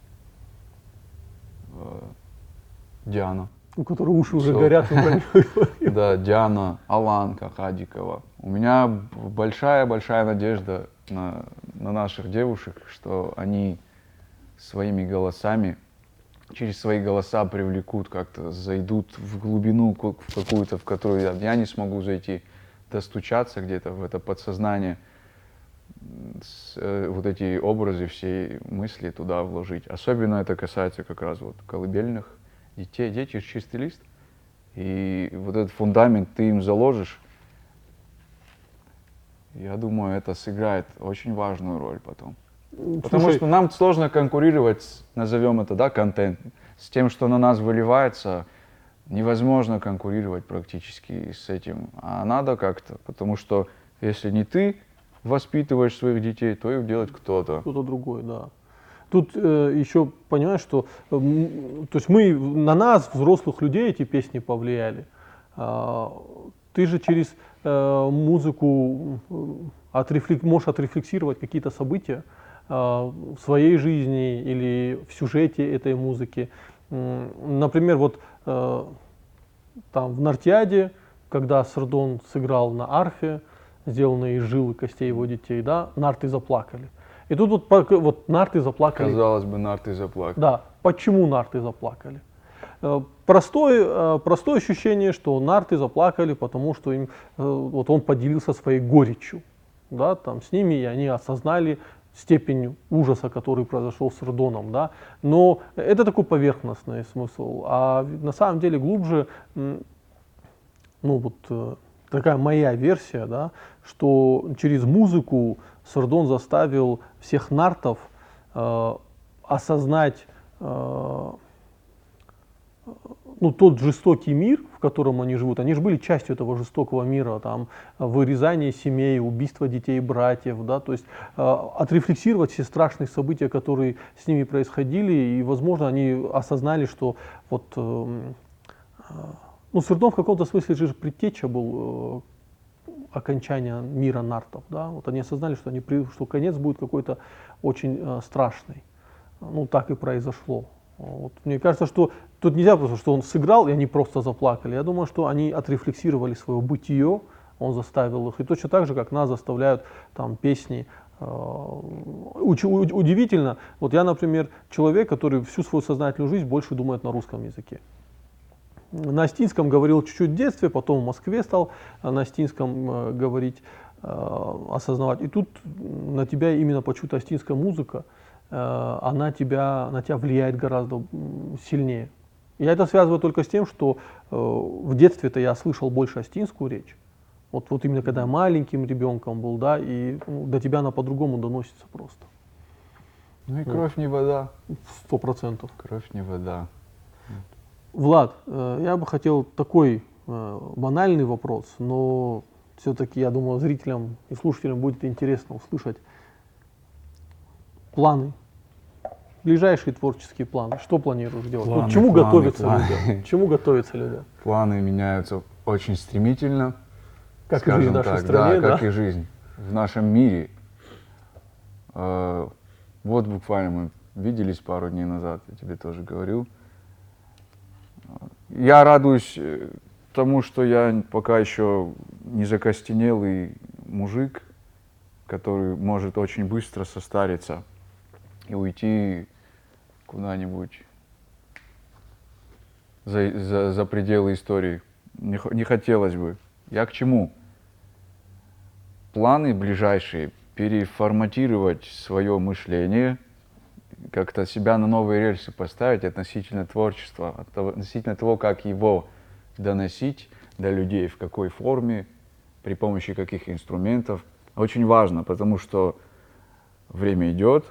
э, Диана. у которой уши уже Всё. горят. Да, Диана, Аланка, Хадикова. У меня большая-большая надежда на, на наших девушек, что они своими голосами, через свои голоса привлекут как-то, зайдут в глубину в какую-то, в которую я, я не смогу зайти, достучаться где-то в это подсознание, с, э, вот эти образы, все мысли туда вложить. Особенно это касается как раз вот колыбельных детей. Дети чистый лист. И вот этот фундамент ты им заложишь, я думаю, это сыграет очень важную роль потом. Потому Слушай, что нам сложно конкурировать, назовем это, да, контент, с тем, что на нас выливается, невозможно конкурировать практически с этим. А надо как-то, потому что если не ты воспитываешь своих детей, то их делать кто-то. кто-то другой, да. Тут э, еще понимаешь, что э, то есть мы на нас, взрослых людей, эти песни повлияли. А, ты же через э, музыку э, отрефлек- можешь отрефлексировать какие-то события в своей жизни или в сюжете этой музыки. Например, вот э, там в Нартиаде, когда Сардон сыграл на арфе, сделанной из жил и костей его детей, да, нарты заплакали. И тут вот, вот нарты заплакали. Казалось бы, нарты заплакали. Да, почему нарты заплакали? Э, Простое, э, простое ощущение, что нарты заплакали, потому что им, вот он поделился своей горечью, да, там с ними, и они осознали степень ужаса, который произошел с Родоном, да, но это такой поверхностный смысл, а на самом деле глубже, ну вот э, такая моя версия, да, что через музыку Сардон заставил всех нартов э, осознать э, ну, тот жестокий мир, в котором они живут, они же были частью этого жестокого мира, там, вырезание семей, убийство детей братьев, да, то есть э, отрефлексировать все страшные события, которые с ними происходили, и, возможно, они осознали, что вот, эм, э, ну, Свердон в каком-то смысле же предтеча был э, окончания мира нартов, да, вот они осознали, что, они, что конец будет какой-то очень э, страшный. Ну, так и произошло. Вот. Мне кажется, что тут нельзя просто, что он сыграл, и они просто заплакали. Я думаю, что они отрефлексировали свое бытие, он заставил их. И точно так же, как нас заставляют там песни. э, удивительно, вот я, например, человек, который всю свою сознательную жизнь больше думает на русском языке. На астинском говорил чуть-чуть в детстве, потом в Москве стал э, на астинском э, говорить, осознавать. И тут на тебя именно почему-то астинская музыка, она тебя, на тебя влияет гораздо сильнее. Я это связываю только с тем, что э, в детстве-то я слышал больше астинскую речь. Вот, вот именно когда я маленьким ребенком был, да, и ну, до тебя она по-другому доносится просто. Ну и кровь не вода. Сто процентов. Кровь не вода. Влад, э, я бы хотел такой э, банальный вопрос, но все-таки, я думаю, зрителям и слушателям будет интересно услышать планы, ближайшие творческие планы. Что планируешь делать? Вот Планы, чему планы, готовятся планы. люди? Чему готовятся люди? Планы меняются очень стремительно. Как и жизнь в нашей так, стране, да, да? как и жизнь в нашем мире. Э, Вот буквально мы виделись пару дней назад, я тебе тоже говорил. Я радуюсь э, тому, что я пока еще не закостенелый мужик, который может очень быстро состариться и уйти куда-нибудь за, за, за пределы истории. Не, не хотелось бы. Я к чему? Планы ближайшие переформатировать свое мышление, как-то себя на новые рельсы поставить относительно творчества, относительно того, как его доносить до людей, в какой форме, при помощи каких инструментов. Очень важно, потому что время идет,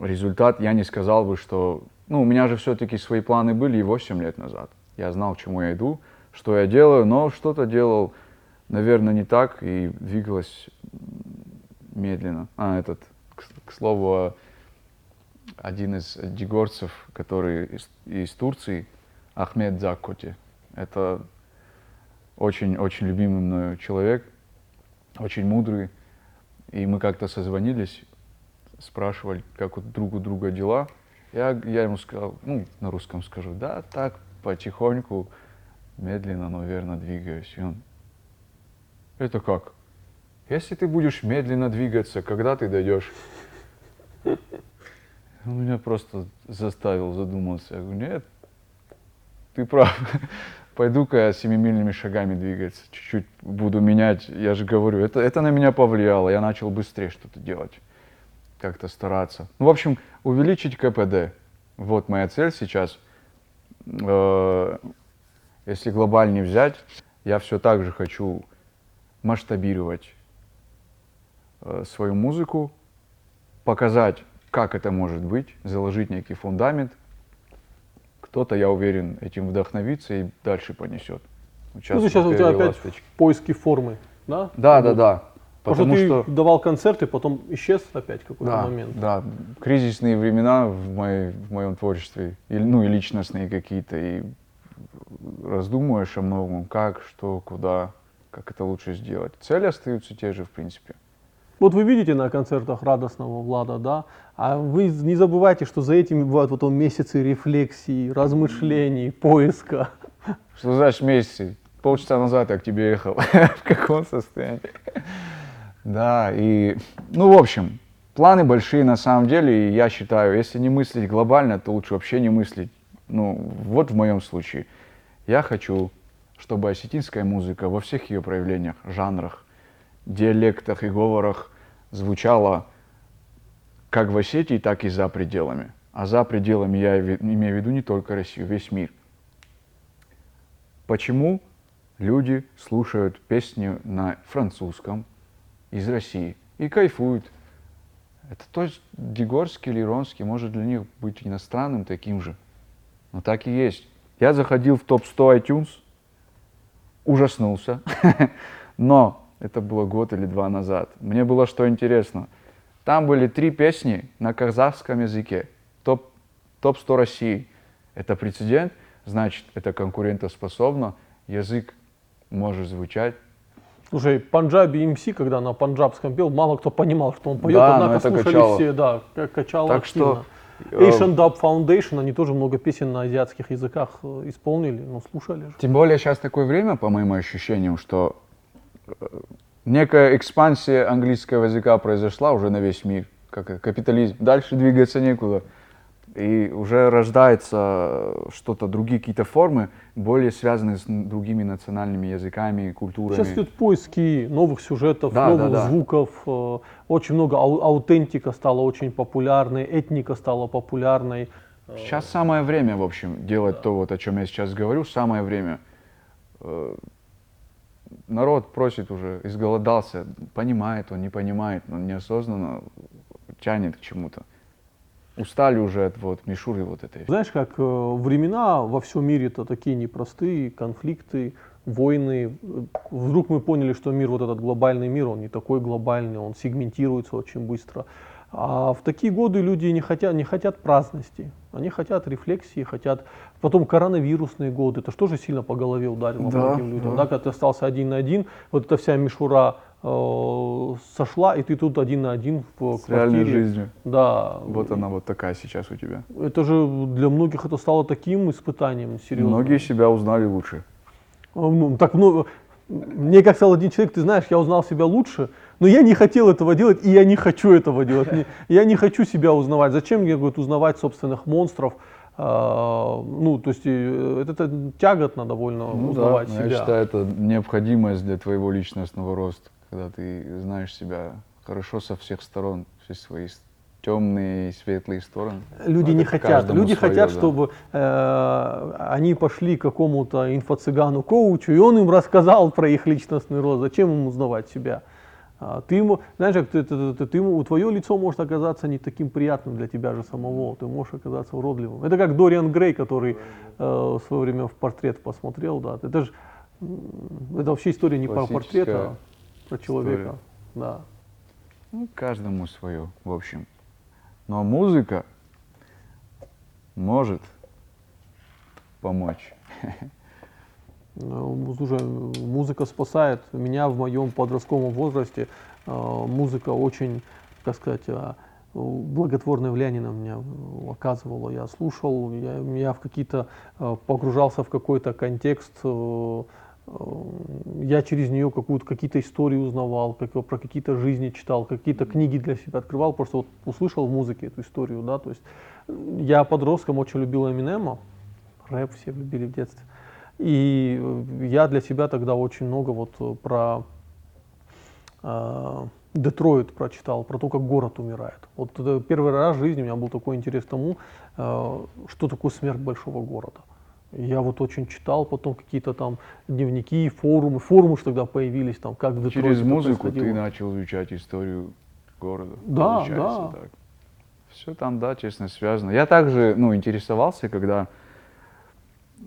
результат, я не сказал бы, что... Ну, у меня же все-таки свои планы были и 8 лет назад. Я знал, к чему я иду, что я делаю, но что-то делал, наверное, не так и двигалось медленно. А, этот, к, к слову, а, один из дегорцев, который из, из Турции, Ахмед Закоти, это очень-очень любимый мною человек, очень мудрый. И мы как-то созвонились, спрашивали, как у друг у друга дела. Я, я ему сказал, ну, на русском скажу, да, так, потихоньку, медленно, но верно двигаюсь. И он, это как? Если ты будешь медленно двигаться, когда ты дойдешь? Он меня просто заставил задуматься. Я говорю, нет, ты прав. Пойду-ка я семимильными шагами двигаться, чуть-чуть буду менять. Я же говорю, это, это на меня повлияло. Я начал быстрее что-то делать, как-то стараться. Ну, в общем, увеличить КПД. Вот моя цель сейчас. Э, Если глобальнее взять, я все так же хочу масштабировать э, свою музыку, показать, как это может быть, заложить некий фундамент. Кто-то, я уверен, этим вдохновится и дальше понесет. Ну, сейчас у тебя опять ласточки. поиски формы, да? Да, да, Вот. да. Потому, Потому что что, ты давал концерты, потом исчез опять какой-то да, момент. да, кризисные времена в, моей, в моем творчестве, и, ну и личностные какие-то, и раздумываешь о многом, как, что, куда, как это лучше сделать. Цели остаются те же, в принципе. Вот вы видите на концертах радостного Влада, да? А вы не забывайте, что за этим бывают вот он месяцы рефлексий, размышлений, поиска. Что значит месяцы? Полчаса назад я к тебе ехал. В каком состоянии? Да, и, ну, в общем, планы большие на самом деле, и я считаю, если не мыслить глобально, то лучше вообще не мыслить. Ну, вот в моем случае. Я хочу, чтобы осетинская музыка во всех ее проявлениях, жанрах, диалектах и говорах звучала как в Осетии, так и за пределами. А за пределами я име- имею в виду не только Россию, весь мир. Почему люди слушают песни на французском из России и кайфуют? Это то есть Дегорский или Ронский может для них быть иностранным таким же. Но так и есть. Я заходил в топ-100 iTunes, ужаснулся, но это было год или два назад. Мне было что интересно. Там были три песни на казахском языке. Топ, топ-100 России. Это прецедент, значит, это конкурентоспособно. Язык может звучать. Слушай, Панджаби МС, когда на панджабском пел, мало кто понимал, что он поет, Да, однако но слушали качало. все, да, как качало Так что, активно. э, Asian Dub Foundation, они тоже много песен на азиатских языках э, исполнили, ну слушали же. Тем более сейчас такое время, по моим ощущениям, что э, некая экспансия английского языка произошла уже на весь мир, как капитализм. Дальше двигаться некуда. И уже рождается что-то, другие какие-то формы, более связанные с другими национальными языками, культурами. Сейчас идут поиски новых сюжетов, Да, новых да, да. звуков, э, очень много ау- аутентика стала очень популярной, этника стала популярной. Сейчас самое время, в общем, делать то, вот, о чем я сейчас говорю, самое время. Э, Народ просит уже, изголодался, понимает он, не понимает, но неосознанно тянет к чему-то. Устали уже от вот мишуры вот этой. Знаешь, как э, времена во всем мире-то такие непростые, конфликты, войны. Вдруг мы поняли, что мир, вот этот глобальный мир, он не такой глобальный, он сегментируется очень быстро. А в такие годы люди не хотят, не хотят праздности, они хотят рефлексии, хотят... Потом коронавирусные годы, это что же сильно по голове ударило Да, многим людям, да. да, когда ты остался один на один, вот эта вся мишура сошла, и ты тут один на один в С реальной квартире. жизнью. Да, Вот она вот такая сейчас у тебя. это же для многих это стало таким испытанием серьезным. Многие себя узнали лучше. А, ну, так много. Мне как сказал один человек, ты знаешь, я узнал себя лучше, но я не хотел этого делать, и я не хочу этого делать. Я не хочу себя узнавать. Зачем мне говорит, узнавать собственных монстров? А, ну, то есть э, это, тяготно довольно Ну да, узнавать но себя. я считаю, это необходимость для твоего личностного роста, когда ты знаешь себя хорошо со всех сторон, все свои темные и светлые стороны. Люди Ну, не хотят. Люди своё, хотят, да. чтобы э, они пошли к какому-то инфо-цыгану коучу, и он им рассказал про их личностный рост. Зачем ему узнавать себя? А, Ты ему, знаешь, как ты, ты- ты- ты ему, твое лицо может оказаться не таким приятным для тебя же самого. Ты можешь оказаться уродливым. Это как Дориан Грей, который э, в свое время в портрет посмотрел. Да. Это же это вообще история не про портрет, а про человека. история. Да. Ну, каждому свое, в общем. Но музыка может помочь. Ну, Слушай, музыка спасает. Меня в моем подростковом возрасте э, музыка очень, как сказать, э, благотворное влияние на меня э, оказывала. Я слушал, я, я в какие-то э, погружался в какой-то контекст. Э, э, Я через нее какую-то какие-то истории узнавал, как, про какие-то жизни читал, какие-то книги для себя открывал, просто вот услышал в музыке эту историю, да, то есть э, я подростком очень любил Эминема, рэп все любили в детстве. И э, я для себя тогда очень много вот э, про э, Детройт прочитал, про то, как город умирает. Вот это первый раз в жизни у меня был такой интерес к тому, э, что такое смерть большого города. Я вот очень читал потом какие-то там дневники, форумы, форумы что тогда появились, там, как в Детройте Через музыку ты начал изучать историю города. Да, получается да. так. Все там, да, честно, связано. Я также, ну, интересовался, когда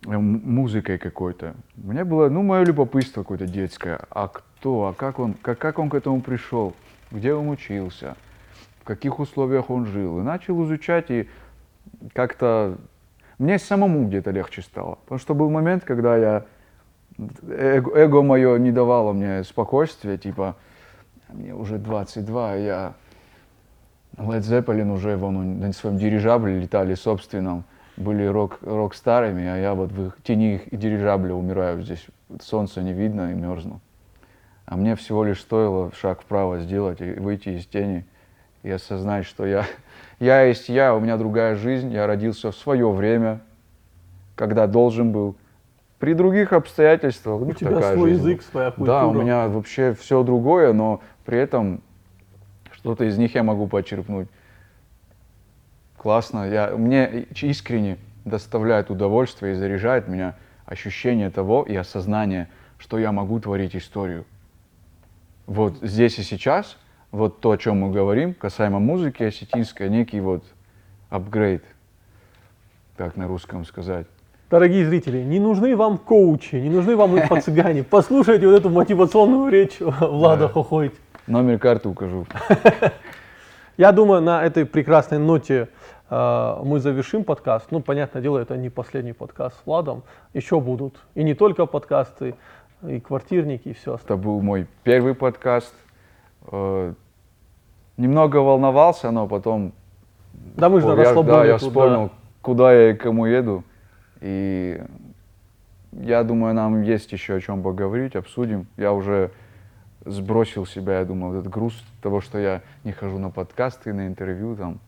э, музыкой какой-то. У меня было, ну, мое любопытство какое-то детское. А кто, а как он, как, как он к этому пришел? Где он учился? В каких условиях он жил? И начал изучать, и как-то мне самому где-то легче стало. Потому что был момент, когда я эго, мое не давало мне спокойствия, типа, мне уже 22, а я Led Zeppelin уже вон на своем дирижабле летали собственном, были рок, рок-старыми, а я вот в их тени их дирижабля умираю здесь. Солнца не видно и мерзну. А мне всего лишь стоило шаг вправо сделать и выйти из тени и осознать, что я, я есть я, у меня другая жизнь, я родился в свое время, когда должен был. При других обстоятельствах. У тебя свой жизнь. язык, своя культура. Да, у меня вообще все другое, но при этом что-то из них я могу почерпнуть. Классно. Я, мне искренне доставляет удовольствие и заряжает меня ощущение того и осознание, что я могу творить историю. Вот здесь и сейчас, вот то, о чем мы говорим, касаемо музыки осетинской, некий вот апгрейд, как на русском сказать. Дорогие зрители, не нужны вам коучи, не нужны вам инфо-цыгане. Послушайте вот эту мотивационную речь Влада Да. Хохойт. Номер карты укажу. Я думаю, на этой прекрасной ноте э, мы завершим подкаст. Ну, понятное дело, это не последний подкаст с Владом. Еще будут. И не только подкасты, и квартирники, и все остальное. Это был мой первый подкаст. Э, Немного волновался, но потом Да мы же я, да, я вспомнил, куда я и к кому еду. И я думаю, нам есть еще о чем поговорить, обсудим. Я уже сбросил себя, я думаю, этот груз того, что я не хожу на подкасты, на интервью там.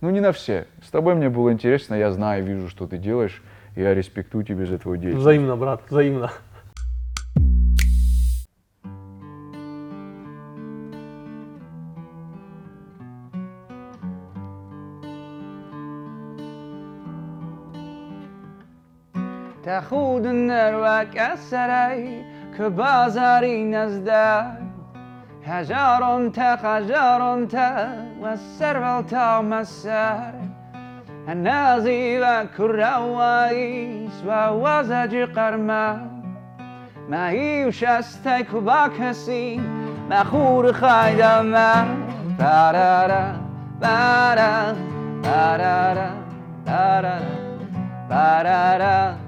Ну, не на все. С тобой мне было интересно, я знаю, вижу, что ты делаешь, и я респектую тебе за твою деятельность. Взаимно, брат, взаимно. تخود نروک از سرای که بازاری نزدای. هزاران تا هزاران تا و سرول تا مسر النازی و کرواییس و وزج قرمه. ما هیوش استی که با کسی مخور برارا برارا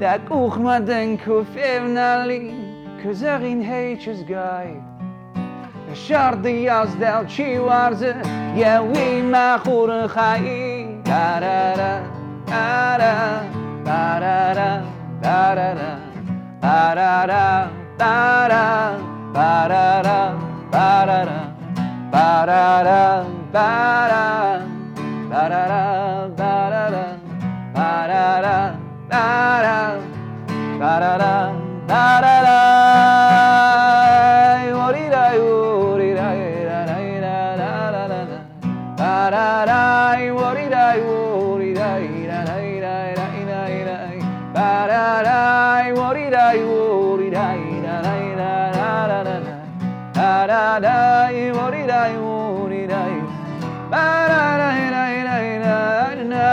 Da kuch ma den kuf evnali, kuzarin heiches gai. Shardi az del chiwarze, yewi ma khur khai. Tarara, tarara, tarara, tarara, tarara, tarara, tarara, tarara, tarara, tarara, tarara, tarara, tarara, da da da da da da da orira orira da da da da da da da da orira orira da da da da da da da orira orira da da da da da da da orira orira da da da da da da